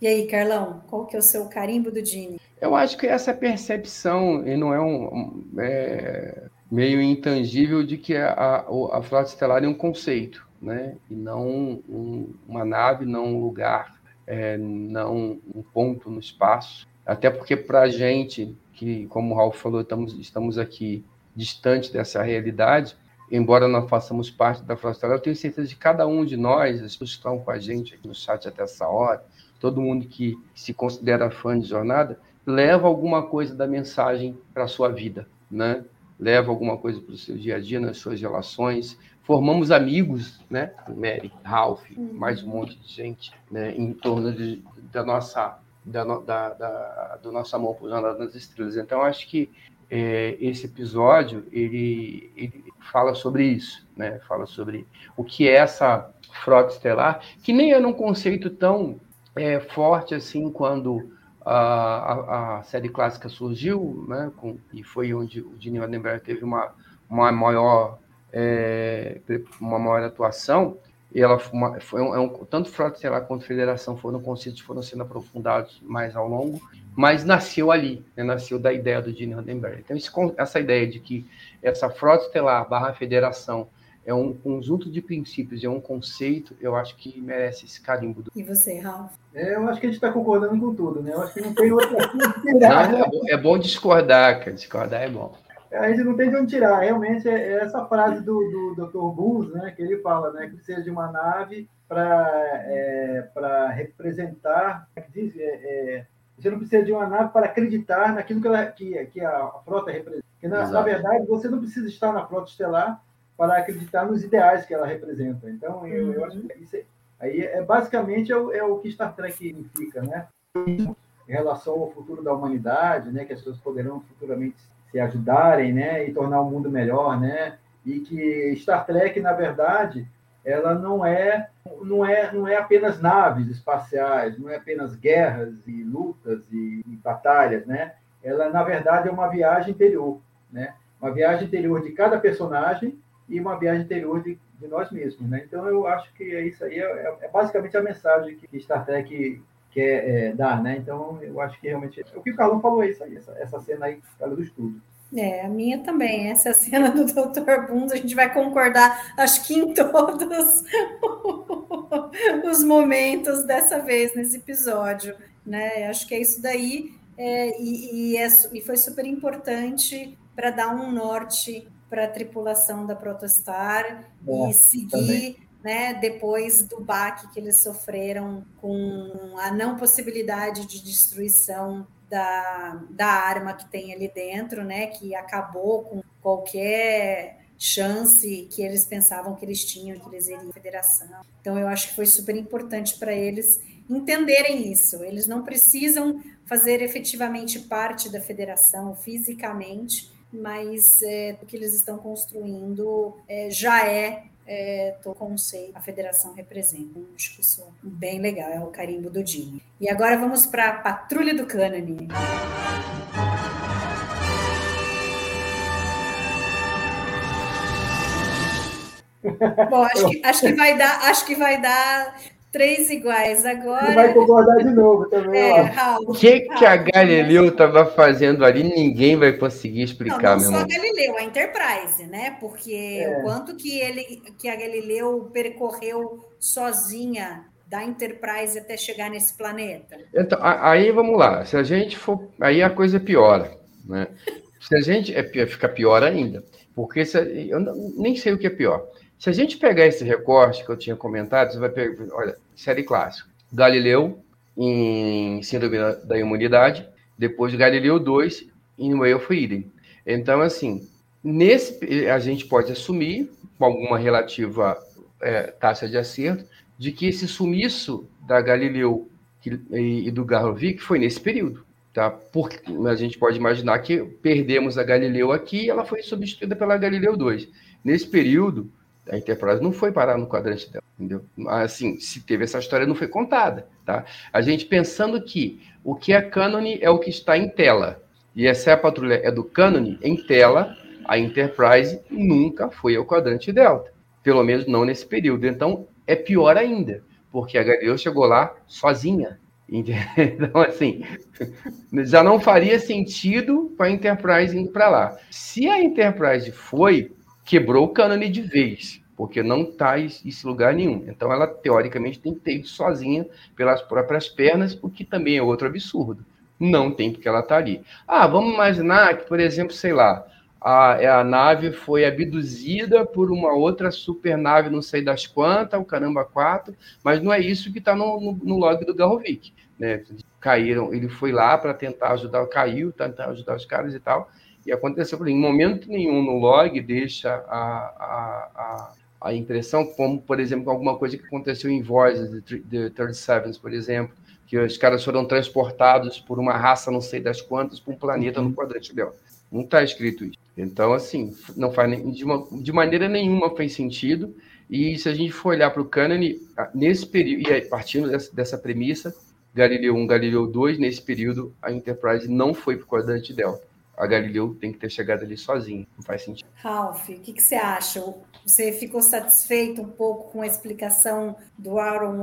E aí, Carlão, qual que é o seu carimbo do Dini? Eu acho que essa percepção, e não é um é, meio intangível, de que a, a, a frota estelar é um conceito, né? E não um, uma nave, não um lugar, é, não um ponto no espaço. Até porque para a gente, que, como o Ralf falou, estamos, estamos aqui distante dessa realidade, embora não façamos parte da Frota eu tenho certeza de cada um de nós, as pessoas que estão com a gente aqui no chat até essa hora, todo mundo que se considera fã de jornada, leva alguma coisa da mensagem para a sua vida, né? Leva alguma coisa para o seu dia a dia, nas suas relações. Formamos amigos, né? Mary, Ralph, mais um monte de gente, né? Em torno de, da nossa da, da, da, do nosso amor por Jornada nas Estrelas. Então, acho que é, esse episódio ele, ele fala sobre isso, né? Fala sobre o que é essa frota estelar, que nem era um conceito tão é, forte assim quando a, a, a, série clássica surgiu, né? Com, e foi onde o Gene Roddenberry teve uma, uma maior é, uma maior atuação e ela uma, foi um, é um, tanto Frota Estelar quanto Federação foram conceitos foram sendo aprofundados mais ao longo, mas nasceu ali, né, nasceu da ideia do Gene Roddenberry. Então, esse, essa ideia de que essa Frota Estelar barra Federação é um conjunto de princípios, é um conceito, eu acho que merece esse carimbo. E você, Ralf? É, eu acho que a gente está concordando com tudo, né? Eu acho que não tem outra coisa. é, bom, é bom discordar, cara. Discordar é bom a gente não tem de onde tirar. Realmente é, é essa frase do, do Dr. Bulls, né, que ele fala, né, que precisa de uma nave para é, para representar, é diz, é, é, você não precisa de uma nave para acreditar naquilo que, ela, que, que a frota representa. Porque, na, na, verdade, você não precisa estar na frota estelar para acreditar nos ideais que ela representa. Então, eu, eu acho que isso é, aí é basicamente é o, é o que Star Trek significa, né? Em relação ao futuro da humanidade, né, que as pessoas poderão futuramente se ajudarem, né, e tornar o mundo melhor, né? E que Star Trek, na verdade, ela não é não é não é apenas naves espaciais, não é apenas guerras e lutas e, e batalhas, né? Ela na verdade é uma viagem interior, né? Uma viagem interior de cada personagem e uma viagem interior de, de nós mesmos, né? Então eu acho que é isso aí é, é basicamente a mensagem que Star Trek quer é, dar, né? Então, eu acho que realmente. O que o Carlão falou é isso aí, essa, essa cena aí, cara do estudo. É, a minha também. Essa é cena do Dr. Bundes, a gente vai concordar, acho que em todos os momentos dessa vez, nesse episódio. Né? Acho que é isso daí, é, e, e, é, e foi super importante para dar um norte para a tripulação da Protostar é, e seguir. Também né, depois do baque que eles sofreram com a não possibilidade de destruição da, da arma que tem ali dentro, né, que acabou com qualquer chance que eles pensavam que eles tinham, que eles iriam à federação. Então, eu acho que foi super importante para eles entenderem isso. Eles não precisam fazer efetivamente parte da federação fisicamente, mas é, o que eles estão construindo é, já é, é o conceito a federação representa. Acho que isso é bem legal, é o carimbo do Dini. E agora vamos para a Patrulha do Cânone. Bom, acho que, acho que vai dar, acho que vai dar três iguais agora. Você vai concordar de novo também. É, Raul, o que, Raul, que a Galileu estava fazendo ali? Ninguém vai conseguir explicar, não, não meu só a Galileu, a Enterprise, né? Porque é. o quanto que ele, que a Galileu percorreu sozinha da Enterprise até chegar nesse planeta. Então, aí vamos lá. Se a gente for, aí a coisa piora, né? Se a gente é, fica pior ainda, porque se, eu nem sei o que é pior. Se a gente pegar esse recorte que eu tinha comentado, você vai pegar, olha, série clássica. Galileu em Síndrome da Imunidade, depois Galileu 2 em Way of Eden. Então, assim, nesse a gente pode assumir, com alguma relativa é, taxa de acerto, de que esse sumiço da Galileu e do Garrovic foi nesse período. Tá? Porque a gente pode imaginar que perdemos a Galileu aqui e ela foi substituída pela Galileu 2. Nesse período, a Enterprise não foi parar no quadrante dela, entendeu? Assim, se teve essa história, não foi contada, tá? A gente pensando que o que é cânone é o que está em tela, e essa é a patrulha é do cânone em tela, a Enterprise nunca foi ao quadrante delta, pelo menos não nesse período. Então, é pior ainda, porque a Galileu chegou lá sozinha, então, assim, já não faria sentido para a Enterprise indo para lá. Se a Enterprise foi, quebrou o cânone de vez, porque não está esse lugar nenhum. Então ela, teoricamente, tem que ter ido sozinha pelas próprias pernas, o que também é outro absurdo. Não tem porque ela está ali. Ah, vamos imaginar que, por exemplo, sei lá, a, a nave foi abduzida por uma outra supernave, não sei das quantas, o caramba 4, mas não é isso que está no, no, no, log do Garrovic. Né? Caíram, ele foi lá para tentar ajudar, caiu, tentar ajudar os caras e tal, e aconteceu, em momento nenhum no log deixa a, a, a, a impressão, como, por exemplo, alguma coisa que aconteceu em Voices de 37, por exemplo, que os caras foram transportados por uma raça, não sei das quantas, para um planeta no uhum. quadrante dela. Não está escrito isso. Então, assim, não faz de, uma, de maneira nenhuma faz sentido. E se a gente for olhar para o cânone, nesse período, e aí, partindo dessa, dessa premissa, Galileu 1, Galileu 2, nesse período, a Enterprise não foi para o quadrante Delta a Galileu tem que ter chegado ali sozinho. Não faz sentido. Ralph, o que, que, você acha? Você ficou satisfeito um pouco com a explicação do Aaron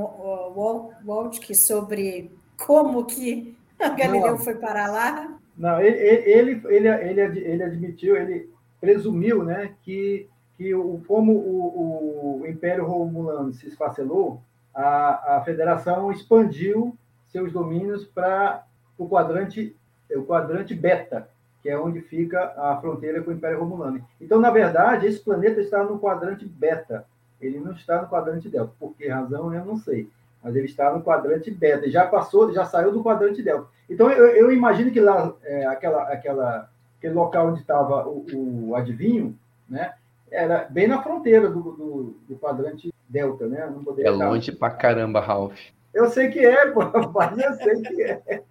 Waltke sobre como que a Galileu não. foi parar lá? Não, ele, ele, ele, ele, ele admitiu, ele presumiu né, que, que o, como o, o Império Romulano se esfacelou, a, a Federação expandiu seus domínios para o quadrante, o quadrante beta, que é onde fica a fronteira com o Império Romulano. Então, na verdade, esse planeta está no quadrante beta, ele não está no quadrante delta. Por que razão, eu não sei. Mas ele está no quadrante beta, já passou, já saiu do quadrante delta. Então, eu, eu imagino que lá, é, aquela, aquela, aquele local onde estava o, o, adivinho, né, era bem na fronteira do, do, do quadrante delta, né? é longe pra caramba, Ralph. Eu sei que é, pô, mas eu sei que é. é.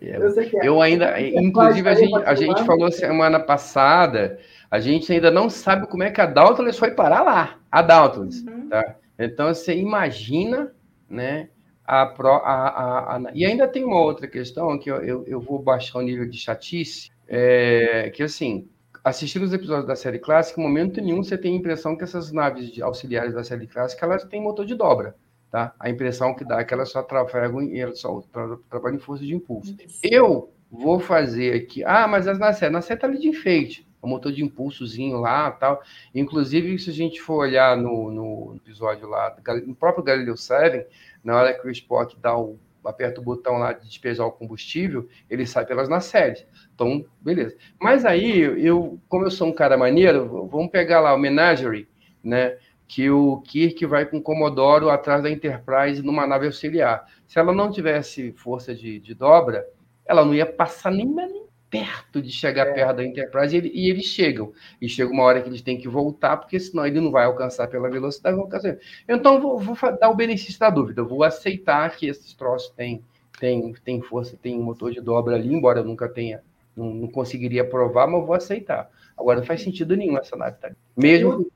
Eu, sei que é. eu ainda, inclusive, a gente, a gente falou semana passada, a gente ainda não sabe como é que a Dauntless foi parar lá, a Dauntless, uhum. tá? Então, você imagina, né, a, pro, a, a, a, E ainda tem uma outra questão, que eu, eu, eu vou baixar o nível de chatice, é, que, assim, assistindo os episódios da série clássica, em momento nenhum você tem a impressão que essas naves auxiliares da série clássica, elas têm motor de dobra. Tá? A impressão que dá é que elas só trafegam e elas só tra trabalham em força de impulso. Eu vou fazer aqui. Ah, mas as na série, na série tá ali de enfeite. O motor de impulsozinho lá tal. Inclusive, se a gente for olhar no, no episódio lá, no próprio Galileu 7, na hora que o Spock dá o, aperta o botão lá de despejar o combustível, ele sai pelas nacelles. Então, beleza. Mas aí, eu, como eu sou um cara maneiro, vamos pegar lá o Menagerie, né? Que o Kirk vai com o Comodoro atrás da Enterprise numa nave auxiliar. Se ela não tivesse força de, de dobra, ela não ia passar nem, perto de chegar é. perto da Enterprise e, ele, e, eles chegam. E chega uma hora que eles têm que voltar, porque senão ele não vai alcançar pela velocidade. Alcançar. Então, vou, vou dar o benefício da dúvida. Eu vou aceitar que esses troços têm, têm, têm força, tem um motor de dobra ali, embora eu nunca tenha, não, não conseguiria provar, mas vou aceitar. Agora, não faz sentido nenhum essa nave tá Mesmo.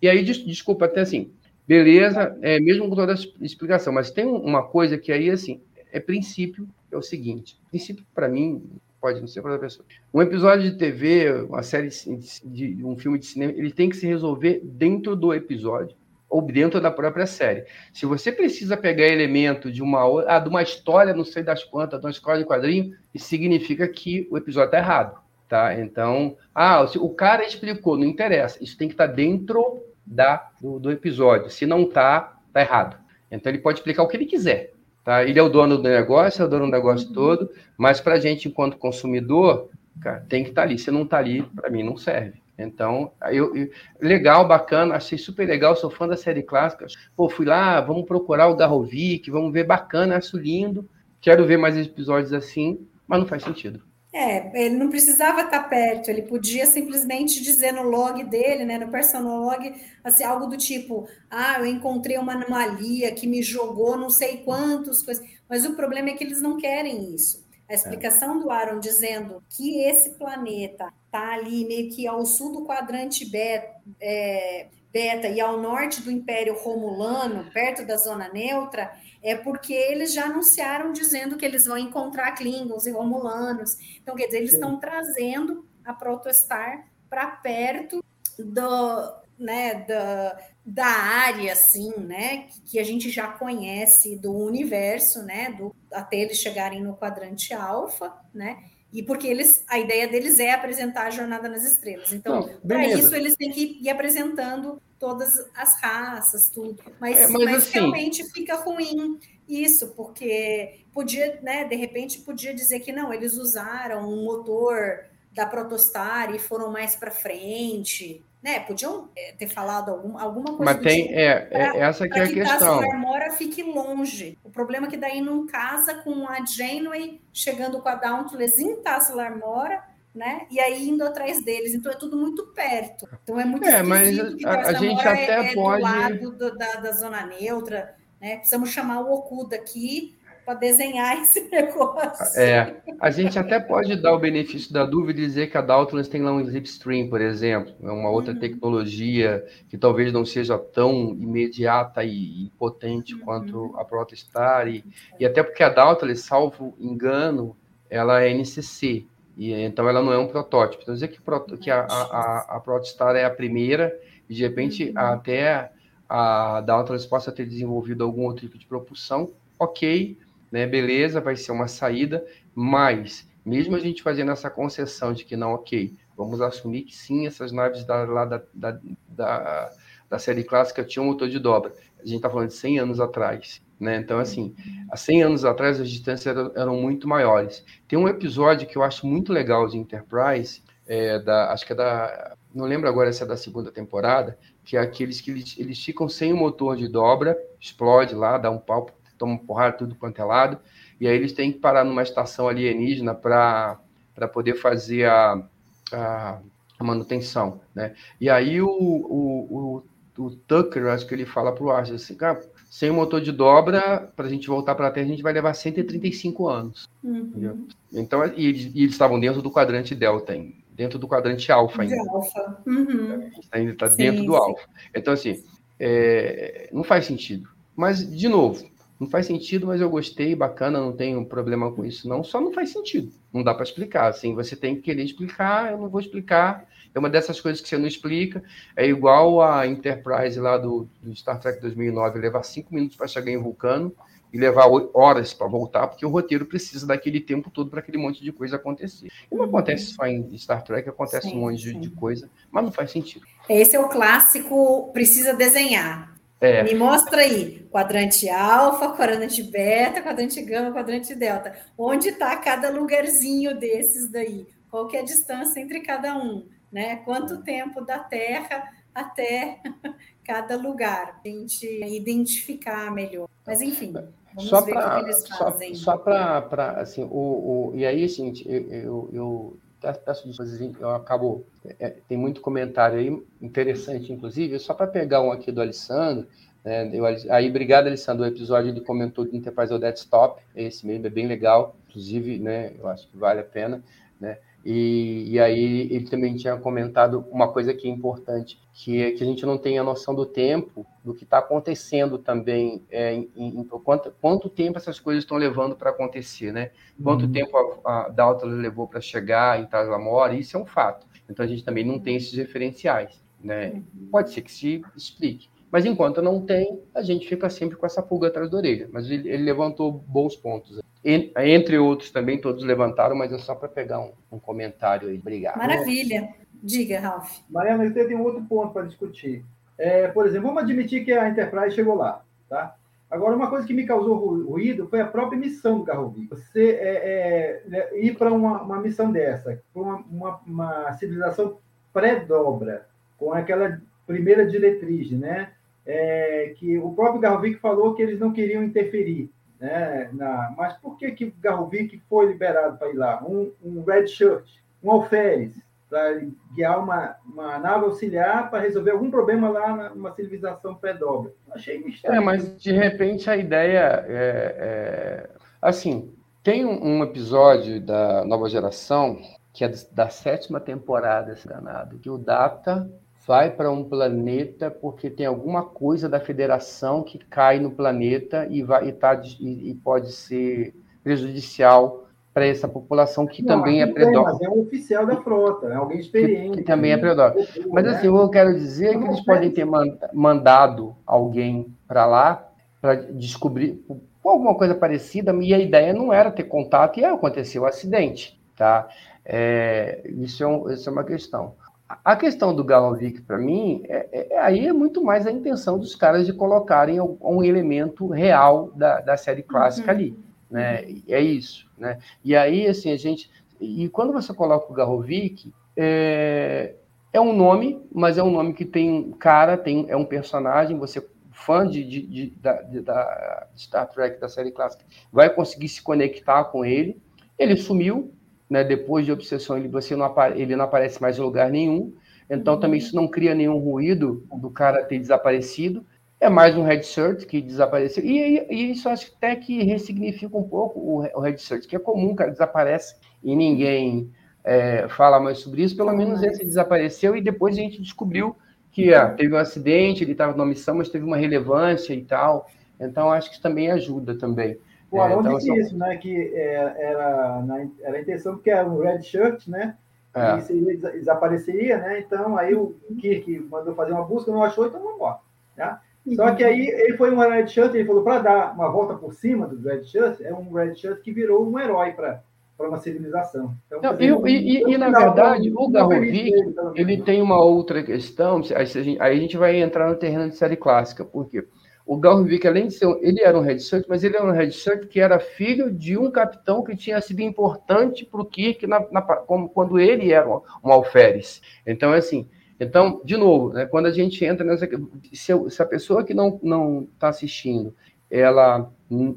E aí, desculpa, até assim, beleza, é, mesmo com toda a explicação, mas tem uma coisa que aí, assim, é princípio, é o seguinte: princípio, para mim, pode não ser para outra pessoa. Um episódio de TV, uma série de, de um filme de cinema, ele tem que se resolver dentro do episódio ou dentro da própria série. Se você precisa pegar elemento de uma ah, de uma história, não sei das quantas, de uma escola de quadrinho, isso significa que o episódio está errado, tá? Então, ah, o cara explicou, não interessa. Isso tem que estar tá dentro da do, do episódio. Se não está, está errado. Então ele pode explicar o que ele quiser. Tá? Ele é o dono do negócio, é o dono do negócio todo, mas para a gente, enquanto consumidor, cara, tem que estar tá ali. Se não está ali, para mim não serve. Então, eu, eu, legal, bacana, achei super legal, sou fã da série clássica. Pô, fui lá, vamos procurar o Garrovic, vamos ver bacana, acho lindo. Quero ver mais episódios assim, mas não faz sentido. É, ele não precisava estar perto, ele podia simplesmente dizer no log dele, né, no personal log, assim, algo do tipo, ah, eu encontrei uma anomalia que me jogou não sei quantos coisas. Mas o problema é que eles não querem isso. A explicação do Aaron dizendo que esse planeta está ali meio que ao sul do quadrante beta, é, beta e ao norte do Império Romulano, perto da zona neutra, é porque eles já anunciaram dizendo que eles vão encontrar Klingons e Romulanos. Então, quer dizer, eles Sim. estão trazendo a Protostar para perto do, né, da, da área, assim, né, que a gente já conhece do universo, né, do, até eles chegarem no quadrante alfa, né, e porque eles, a ideia deles é apresentar a jornada nas estrelas. Então, para isso, eles têm que ir apresentando todas as raças, tudo. Mas, é, mas, mas assim, realmente fica ruim isso, porque podia, né, de repente, podia dizer que não, eles usaram um motor da Protostar e foram mais para frente, né? Podiam é, ter falado algum, alguma coisa. Mas tem, tipo, é, pra, é, essa que é a que questão. Que Mora fique longe. O problema é que daí não casa com a Janeway chegando com a Dauntless em Tassalar Mora né? E aí indo atrás deles. Então é tudo muito perto. Então é muito é, mas a, a gente até é, é pode... do lado do, da, da zona neutra, né? Precisamos chamar o Okuda aqui para desenhar esse negócio. É, a gente até pode dar o benefício da dúvida e dizer que a Dauntless tem lá um Slipstream, por exemplo, é uma outra uhum. tecnologia que talvez não seja tão imediata e, potente uhum. quanto a Protostar, e, e até porque a Dauntless, salvo engano, ela é NCC, e, então ela não é um protótipo. Então, dizer que, que a, a, a Protostar é a primeira, e de repente uhum. até a Downtrans possa ter desenvolvido algum outro tipo de propulsão, ok, né, beleza, vai ser uma saída, mas mesmo a gente fazendo essa concessão de que não, ok, vamos assumir que sim, essas naves da, lá da, da, da, da série clássica tinham motor de dobra. A gente está falando de 100 anos atrás. Né? Então, assim, há 100 anos atrás as distâncias eram, eram, muito maiores. Tem um episódio que eu acho muito legal de Enterprise, é, da, acho que é da. Não lembro agora se é da segunda temporada, que é aqueles que eles, eles ficam sem o motor de dobra, explode lá, dá um pau, toma porrada, tudo quanto é lado, e aí eles têm que parar numa estação alienígena para poder fazer a, a, a, manutenção. Né? E aí o, o, o, o Tucker, acho que ele fala para o Arthur assim, cara sem o motor de dobra, para a gente voltar para a Terra, a gente vai levar 135 anos. Uhum. Então, e eles, e eles, estavam dentro do quadrante Delta, dentro do quadrante Alfa ainda. De alfa. Uhum. Ainda está dentro do Alfa. Então, assim, é, não faz sentido. Mas, de novo, não faz sentido, mas eu gostei, bacana, não tenho problema com isso, não. Só não faz sentido. Não dá para explicar. Assim, você tem que querer explicar, eu não vou explicar é uma dessas coisas que você não explica. É igual a Enterprise lá do, do Star Trek 2009, levar cinco minutos para chegar em Vulcano e levar horas para voltar, porque o roteiro precisa daquele tempo todo para aquele monte de coisa acontecer. E não acontece só em Star Trek, acontece sim, um monte de, de, coisa, mas não faz sentido. Esse é o clássico, precisa desenhar. É. Me mostra aí, quadrante alfa, quadrante beta, quadrante gama, quadrante delta. Onde está cada lugarzinho desses daí? Qual que é a distância entre cada um? Né? Quanto tempo da Terra até cada lugar, a gente identificar melhor. Mas enfim. Vamos só ver o que eles só, fazem. só para assim o, o e aí gente eu, eu, eu peço desculpas, eu acabo é, tem muito comentário aí interessante inclusive só para pegar um aqui do Alessandro né, eu, aí obrigado Alessandro o episódio ele comentou do Enterprise ao Desktop esse mesmo é bem legal inclusive né eu acho que vale a pena né e, e, aí ele também tinha comentado uma coisa que é importante, que é que a gente não tem a noção do tempo, do que está acontecendo também, é, em, em, quanto, quanto tempo essas coisas estão levando para acontecer, né? Quanto uhum. tempo a, a Dalton levou para chegar em Taslamora, isso é um fato. Então a gente também não tem esses referenciais, né? Uhum. Pode ser que se explique. Mas enquanto não tem, a gente fica sempre com essa pulga atrás da orelha. Mas ele, ele levantou bons pontos entre outros também, todos levantaram, mas é só para pegar um, um, comentário aí. Obrigado. Maravilha. Diga, Ralf. Mariana, eu tenho um outro ponto para discutir. É, por exemplo, vamos admitir que a Enterprise chegou lá, tá? Agora, uma coisa que me causou ruído foi a própria missão do Garrovi. Você é, é, é ir para uma, uma, missão dessa, para uma, uma, uma, civilização pré-dobra, com aquela primeira diretriz, né? É, que o próprio Garrovic falou que eles não queriam interferir. Né, na, mas por que que Garrovic foi liberado para ir lá? Um, um red shirt, um alferes, para guiar uma, uma nave auxiliar para resolver algum problema lá numa civilização pré-dobra. Achei estranho. É, mas de repente a ideia é, é... assim, tem um, episódio da Nova Geração que é da sétima temporada, esse danado, que o Data vai para um planeta porque tem alguma coisa da federação que cai no planeta e, vai, e, tá, e, e pode ser prejudicial para essa população que não, também é predominante. É um oficial da frota, é alguém experiente. Que, que também é predominante. Mas né? assim, eu quero dizer é que eles podem ter mandado alguém para lá para descobrir alguma coisa parecida, e a ideia não era ter contato, e aconteceu o um acidente, tá? É, isso, é um, isso é uma questão. A questão do Galovic, para mim, é, é, é, aí é muito mais a intenção dos caras de colocarem um, um elemento real da, da série clássica uhum. ali. Né? É isso. Né? E aí, assim, a gente. E quando você coloca o Garovic, é, é um nome, mas é um nome que tem cara, tem, é um personagem, você fã de, de, de, da, de, da Star Trek, da série clássica, vai conseguir se conectar com ele. Ele sumiu, né, depois de obsessão ele, você não, ele não aparece mais em lugar nenhum, então uhum. também isso não cria nenhum ruído do cara ter desaparecido, é mais um red shirt que desapareceu, e, e isso acho até que ressignifica um pouco o, o red shirt, que é comum, cara, desaparece e ninguém é, fala mais sobre isso, pelo menos esse desapareceu e depois a gente descobriu que é, teve um acidente, ele estava numa missão, mas teve uma relevância e tal, então acho que isso também ajuda também. O Arão é, então, disse isso, né? Que é, era, era a intenção, porque era um red shirt, né? É. E seria, desapareceria, né? Então aí o Kirk mandou fazer uma busca, não achou, então vamos embora. Tá? Só que aí ele foi um red shirt, ele falou para dar uma volta por cima do red shirt, é um red shirt que virou um herói para para uma civilização. Então, não, eu, e, e, e, na verdade, o Garrovic, ele tem uma outra questão, aí a, gente, aí a gente vai entrar no terreno de série clássica, por quê? O Galvik, além de ser, ele era um shirt, mas ele era um red shirt que era filho de um capitão que tinha sido importante para o Kirk na, na, como, quando ele era um, um alferes. Então, assim, então, de novo, né, quando a gente entra nessa. Se, se a pessoa que não está assistindo, ela,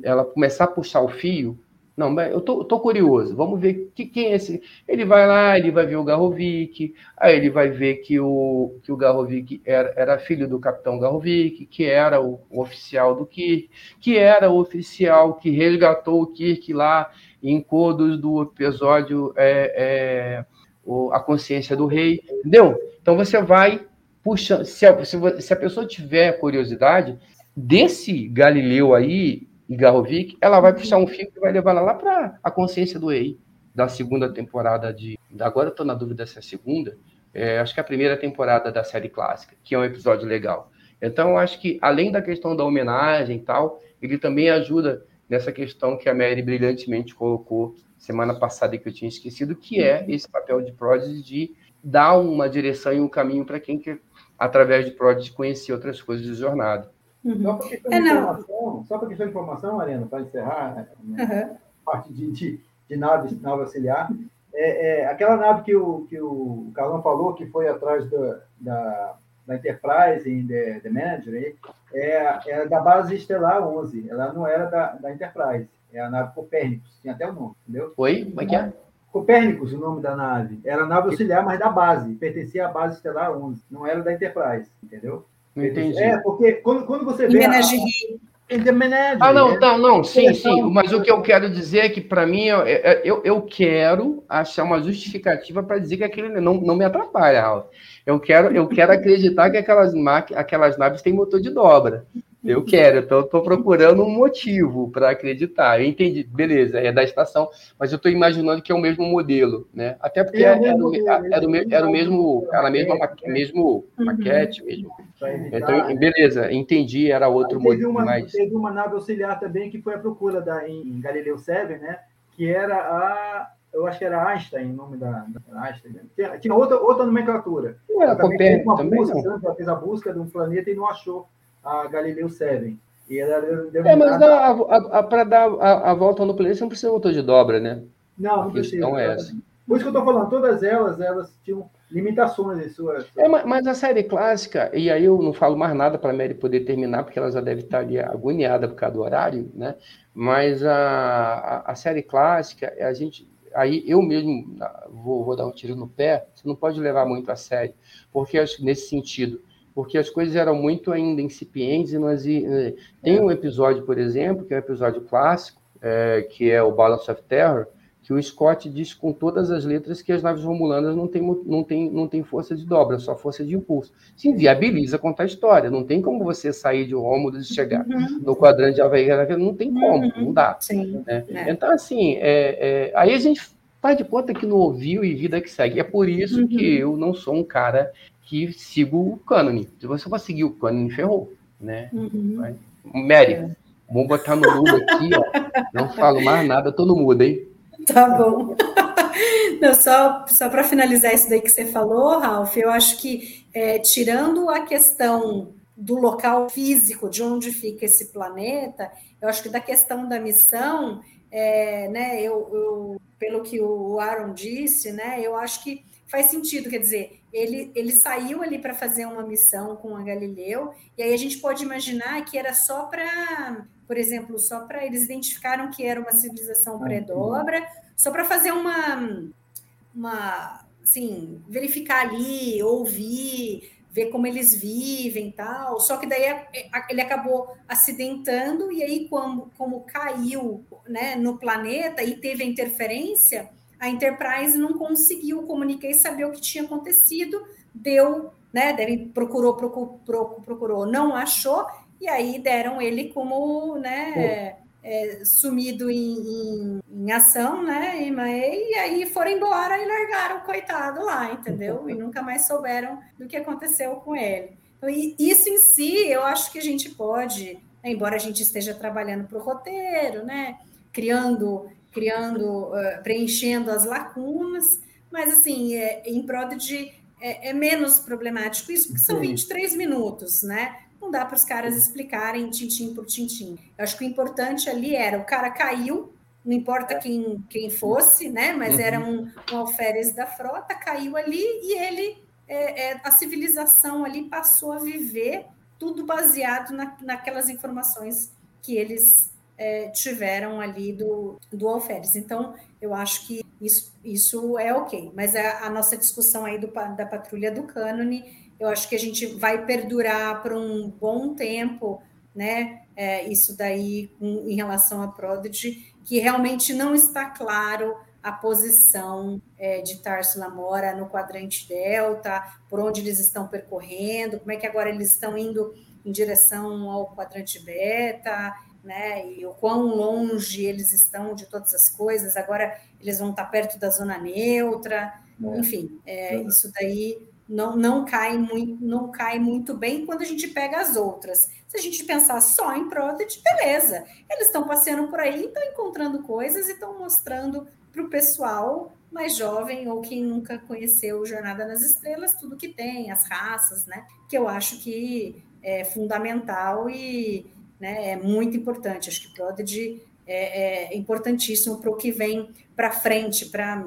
ela começar a puxar o fio, não, eu tô, tô curioso. Vamos ver que, quem é esse. Ele vai lá, ele vai ver o Garrovic, aí ele vai ver que o, que o Garrovic era, era filho do capitão Garrovic, que era o, o, oficial do Kirk, que era o oficial que resgatou o Kirk lá em codos do episódio é, é, o, A Consciência do Rei. Entendeu? Então você vai puxando. Se a, se a pessoa tiver curiosidade, desse Galileu aí, e Garrovic, ela vai puxar um fio que vai levar ela lá para a consciência do EI, da segunda temporada de. Agora eu estou na dúvida se é a segunda, é, acho que é a primeira temporada da série clássica, que é um episódio legal. Então, acho que, além da questão da homenagem e tal, ele também ajuda nessa questão que a Mary brilhantemente colocou semana passada e que eu tinha esquecido, que é esse papel de Prodigy de dar uma direção e um caminho para quem quer, através de Prodigy, conhecer outras coisas de jornada. Uhum. Só para questão, é, de informação, só questão de informação, Mariana, para encerrar né, uhum. parte de, de, de nave, nave auxiliar, é, é, aquela nave que o, que o Carlão falou, que foi atrás da, da, da Enterprise em The, The Manager, é, é da base Estelar 11. Ela não era da, da Enterprise. É a nave Copérnicos. Tinha até o nome, entendeu? Oi? Como é que é? Copérnicos, o nome da nave. Era nave auxiliar, mas da base. Pertencia à base Estelar 11. Não era da Enterprise, entendeu? Não entendi. É, porque quando, quando você vê... A, ah, não, não, não, sim, sim. Mas o que eu quero dizer é que, para mim, eu, eu, eu quero achar uma justificativa para dizer que aquele não, não me atrapalha, Raul. Eu quero, eu quero acreditar que aquelas, aquelas naves têm motor de dobra. Eu quero, então estou procurando um motivo para acreditar. Eu entendi, beleza, é da estação, mas eu estou imaginando que é o mesmo modelo, né? Até porque era, era, era, o, era o mesmo, era a mesma mesmo maquete, mesmo. Então, beleza, entendi, era outro modelo. Uma, mas... Teve uma nave auxiliar também que foi a procura da, em, Galileu 7, né? Que era a eu acho que era Einstein, o nome da, da Einstein. Né? Tinha, tinha, outra, outra nomenclatura. Não era Copérnico também, busca, não? Ela fez a busca de um planeta e não achou a Galileu 7. E ela deu é, mas para dar a, a, volta no planeta, você não precisa motor de dobra, né? Não, não precisa. Então é essa. Por isso que eu estou falando, todas elas, elas tinham limitações em suas. É, mas a série clássica, e aí eu não falo mais nada para a Mary poder terminar, porque ela já deve estar ali agoniada por causa do horário, né? Mas a, a, a série clássica, a gente. Aí eu mesmo vou, vou dar um tiro no pé, você não pode levar muito a sério, porque nesse sentido, porque as coisas eram muito ainda incipientes e nós eh, tem um episódio, por exemplo, que é um episódio clássico, é, que é o Balance of Terror, que o Scott diz com todas as letras que as naves romulanas não têm não tem, não tem força de dobra, só força de impulso. Se inviabiliza contar a história. Não tem como você sair de Rômulos e chegar uhum. no quadrante de Havaí. Não tem como, uhum. não dá. Sim, né? é. Então, assim, é, é, aí a gente faz de conta que não ouviu e vida que segue. É por isso uhum. que eu não sou um cara que sigo o cânone. Se você for seguir o cânone, ferrou, né? Uhum. Mary, é. vamos botar no mudo aqui, ó. Não falo mais nada, tô no mudo, hein? Tá bom. Não, só só para finalizar isso daí que você falou, Ralph, eu acho que, é, tirando a questão do local físico, de onde fica esse planeta, eu acho que da questão da missão, é, né, eu, eu, pelo que o Aaron disse, né, eu acho que faz sentido, quer dizer, ele, ele saiu ali para fazer uma missão com a Galileu, e aí a gente pode imaginar que era só para, por exemplo, só para eles identificaram que era uma civilização ah, pré-dobra, só para fazer uma, uma, assim, verificar ali, ouvir, ver como eles vivem tal. Só que daí ele acabou acidentando, e aí, como, como caiu né, no planeta e teve a interferência a Enterprise não conseguiu comunicar e saber o que tinha acontecido, deu, né? Deve, procurou, procurou, procurou, não achou, e aí deram ele como, né? É, sumido em, em, em, ação, né? E, e aí foram embora e largaram o coitado lá, entendeu? E nunca mais souberam do que aconteceu com ele. Então, isso em si, eu acho que a gente pode, embora a gente esteja trabalhando para o roteiro, né? Criando criando, uh, preenchendo as lacunas, mas assim, é, em Prodigy é, é menos problemático isso, porque são 23 minutos, né? Não dá para os caras explicarem tintim por tintim. Eu acho que o importante ali era o cara caiu, não importa quem, quem fosse, né? Mas uhum. era um, um alferes da frota, caiu ali e ele, é, é, a civilização ali passou a viver tudo baseado na, naquelas informações que eles é, tiveram ali do, do alferes. Então, eu acho que isso, isso é ok. Mas a, a nossa discussão aí do, da patrulha do cânone, eu acho que a gente vai perdurar por um bom tempo, né? É, isso daí em, em relação a Prodigy, que realmente não está claro a posição é, de Tarso Lamora no quadrante delta, por onde eles estão percorrendo, como é que agora eles estão indo em direção ao quadrante beta, né? E o quão longe eles estão de todas as coisas. Agora eles vão estar perto da zona neutra. É. Enfim, é, é. isso daí não, não cai muito, não cai muito bem quando a gente pega as outras. Se a gente pensar só em Prodigy, beleza. Eles estão passeando por aí, estão encontrando coisas e estão mostrando para o pessoal mais jovem ou quem nunca conheceu Jornada nas Estrelas, tudo que tem, as raças, né? Que eu acho que é fundamental e né? É muito importante. Acho que Prodigy é, é importantíssimo para o que vem para frente, para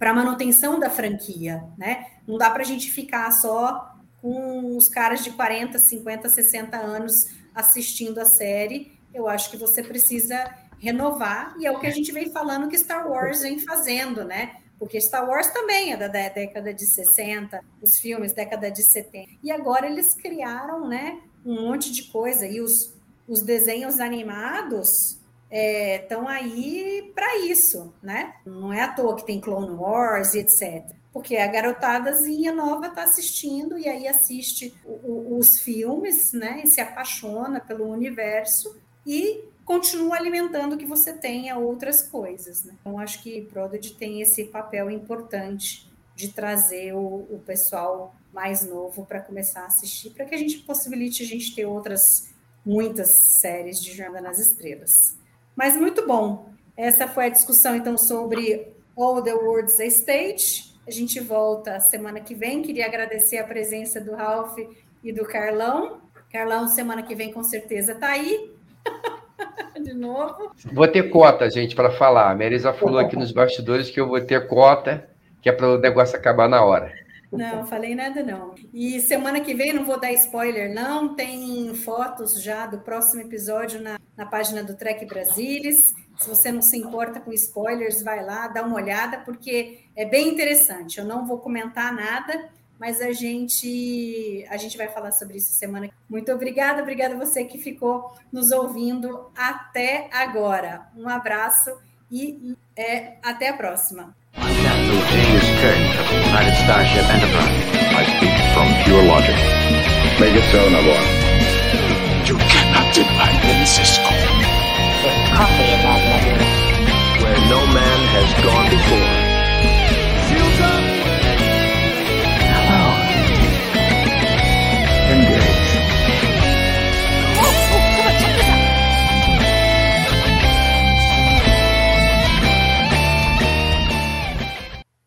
a manutenção da franquia, né? Não dá para a gente ficar só uns caras de 40, 50, 60 anos assistindo a série. Eu acho que você precisa renovar, e é o que a gente vem falando que Star Wars vem fazendo, né? Porque Star Wars também é da década de 60, os filmes década de 70. E agora eles criaram, né, um monte de coisa e os, os desenhos animados estão é, aí para isso, né? Não é à toa que tem Clone Wars e etc. Porque a garotadazinha nova está assistindo e aí assiste o, o, os filmes, né? E se apaixona pelo universo e continua alimentando que você tenha outras coisas. Né? Então, acho que Prodigy tem esse papel importante de trazer o, o pessoal mais novo para começar a assistir, para que a gente possibilite a gente ter outras muitas séries de Jornada nas Estrelas. Mas muito bom. Essa foi a discussão então sobre All the World's a Stage. A gente volta semana que vem. Queria agradecer a presença do Ralph e do Carlão. Carlão, semana que vem com certeza está aí. De novo. Vou ter cota, gente, para falar. A Marisa falou aqui nos bastidores que eu vou ter cota, que é para o negócio acabar na hora. Não, falei nada não. E semana que vem, não vou dar spoiler, não, tem fotos já do próximo episódio na, na página do Trek Brasilis. Se você não se importa com spoilers, vai lá, dá uma olhada, porque é bem interessante. Eu não vou comentar nada, mas a gente a gente vai falar sobre isso semana. Muito obrigada, obrigada a você que ficou nos ouvindo até agora. Um abraço e é, até a próxima. James Kirk United Starship Enterprise. I speak from pure logic. Make it so, Nabor. You cannot deny me, Cisco. There's coffee in that letter. Where no man has gone before.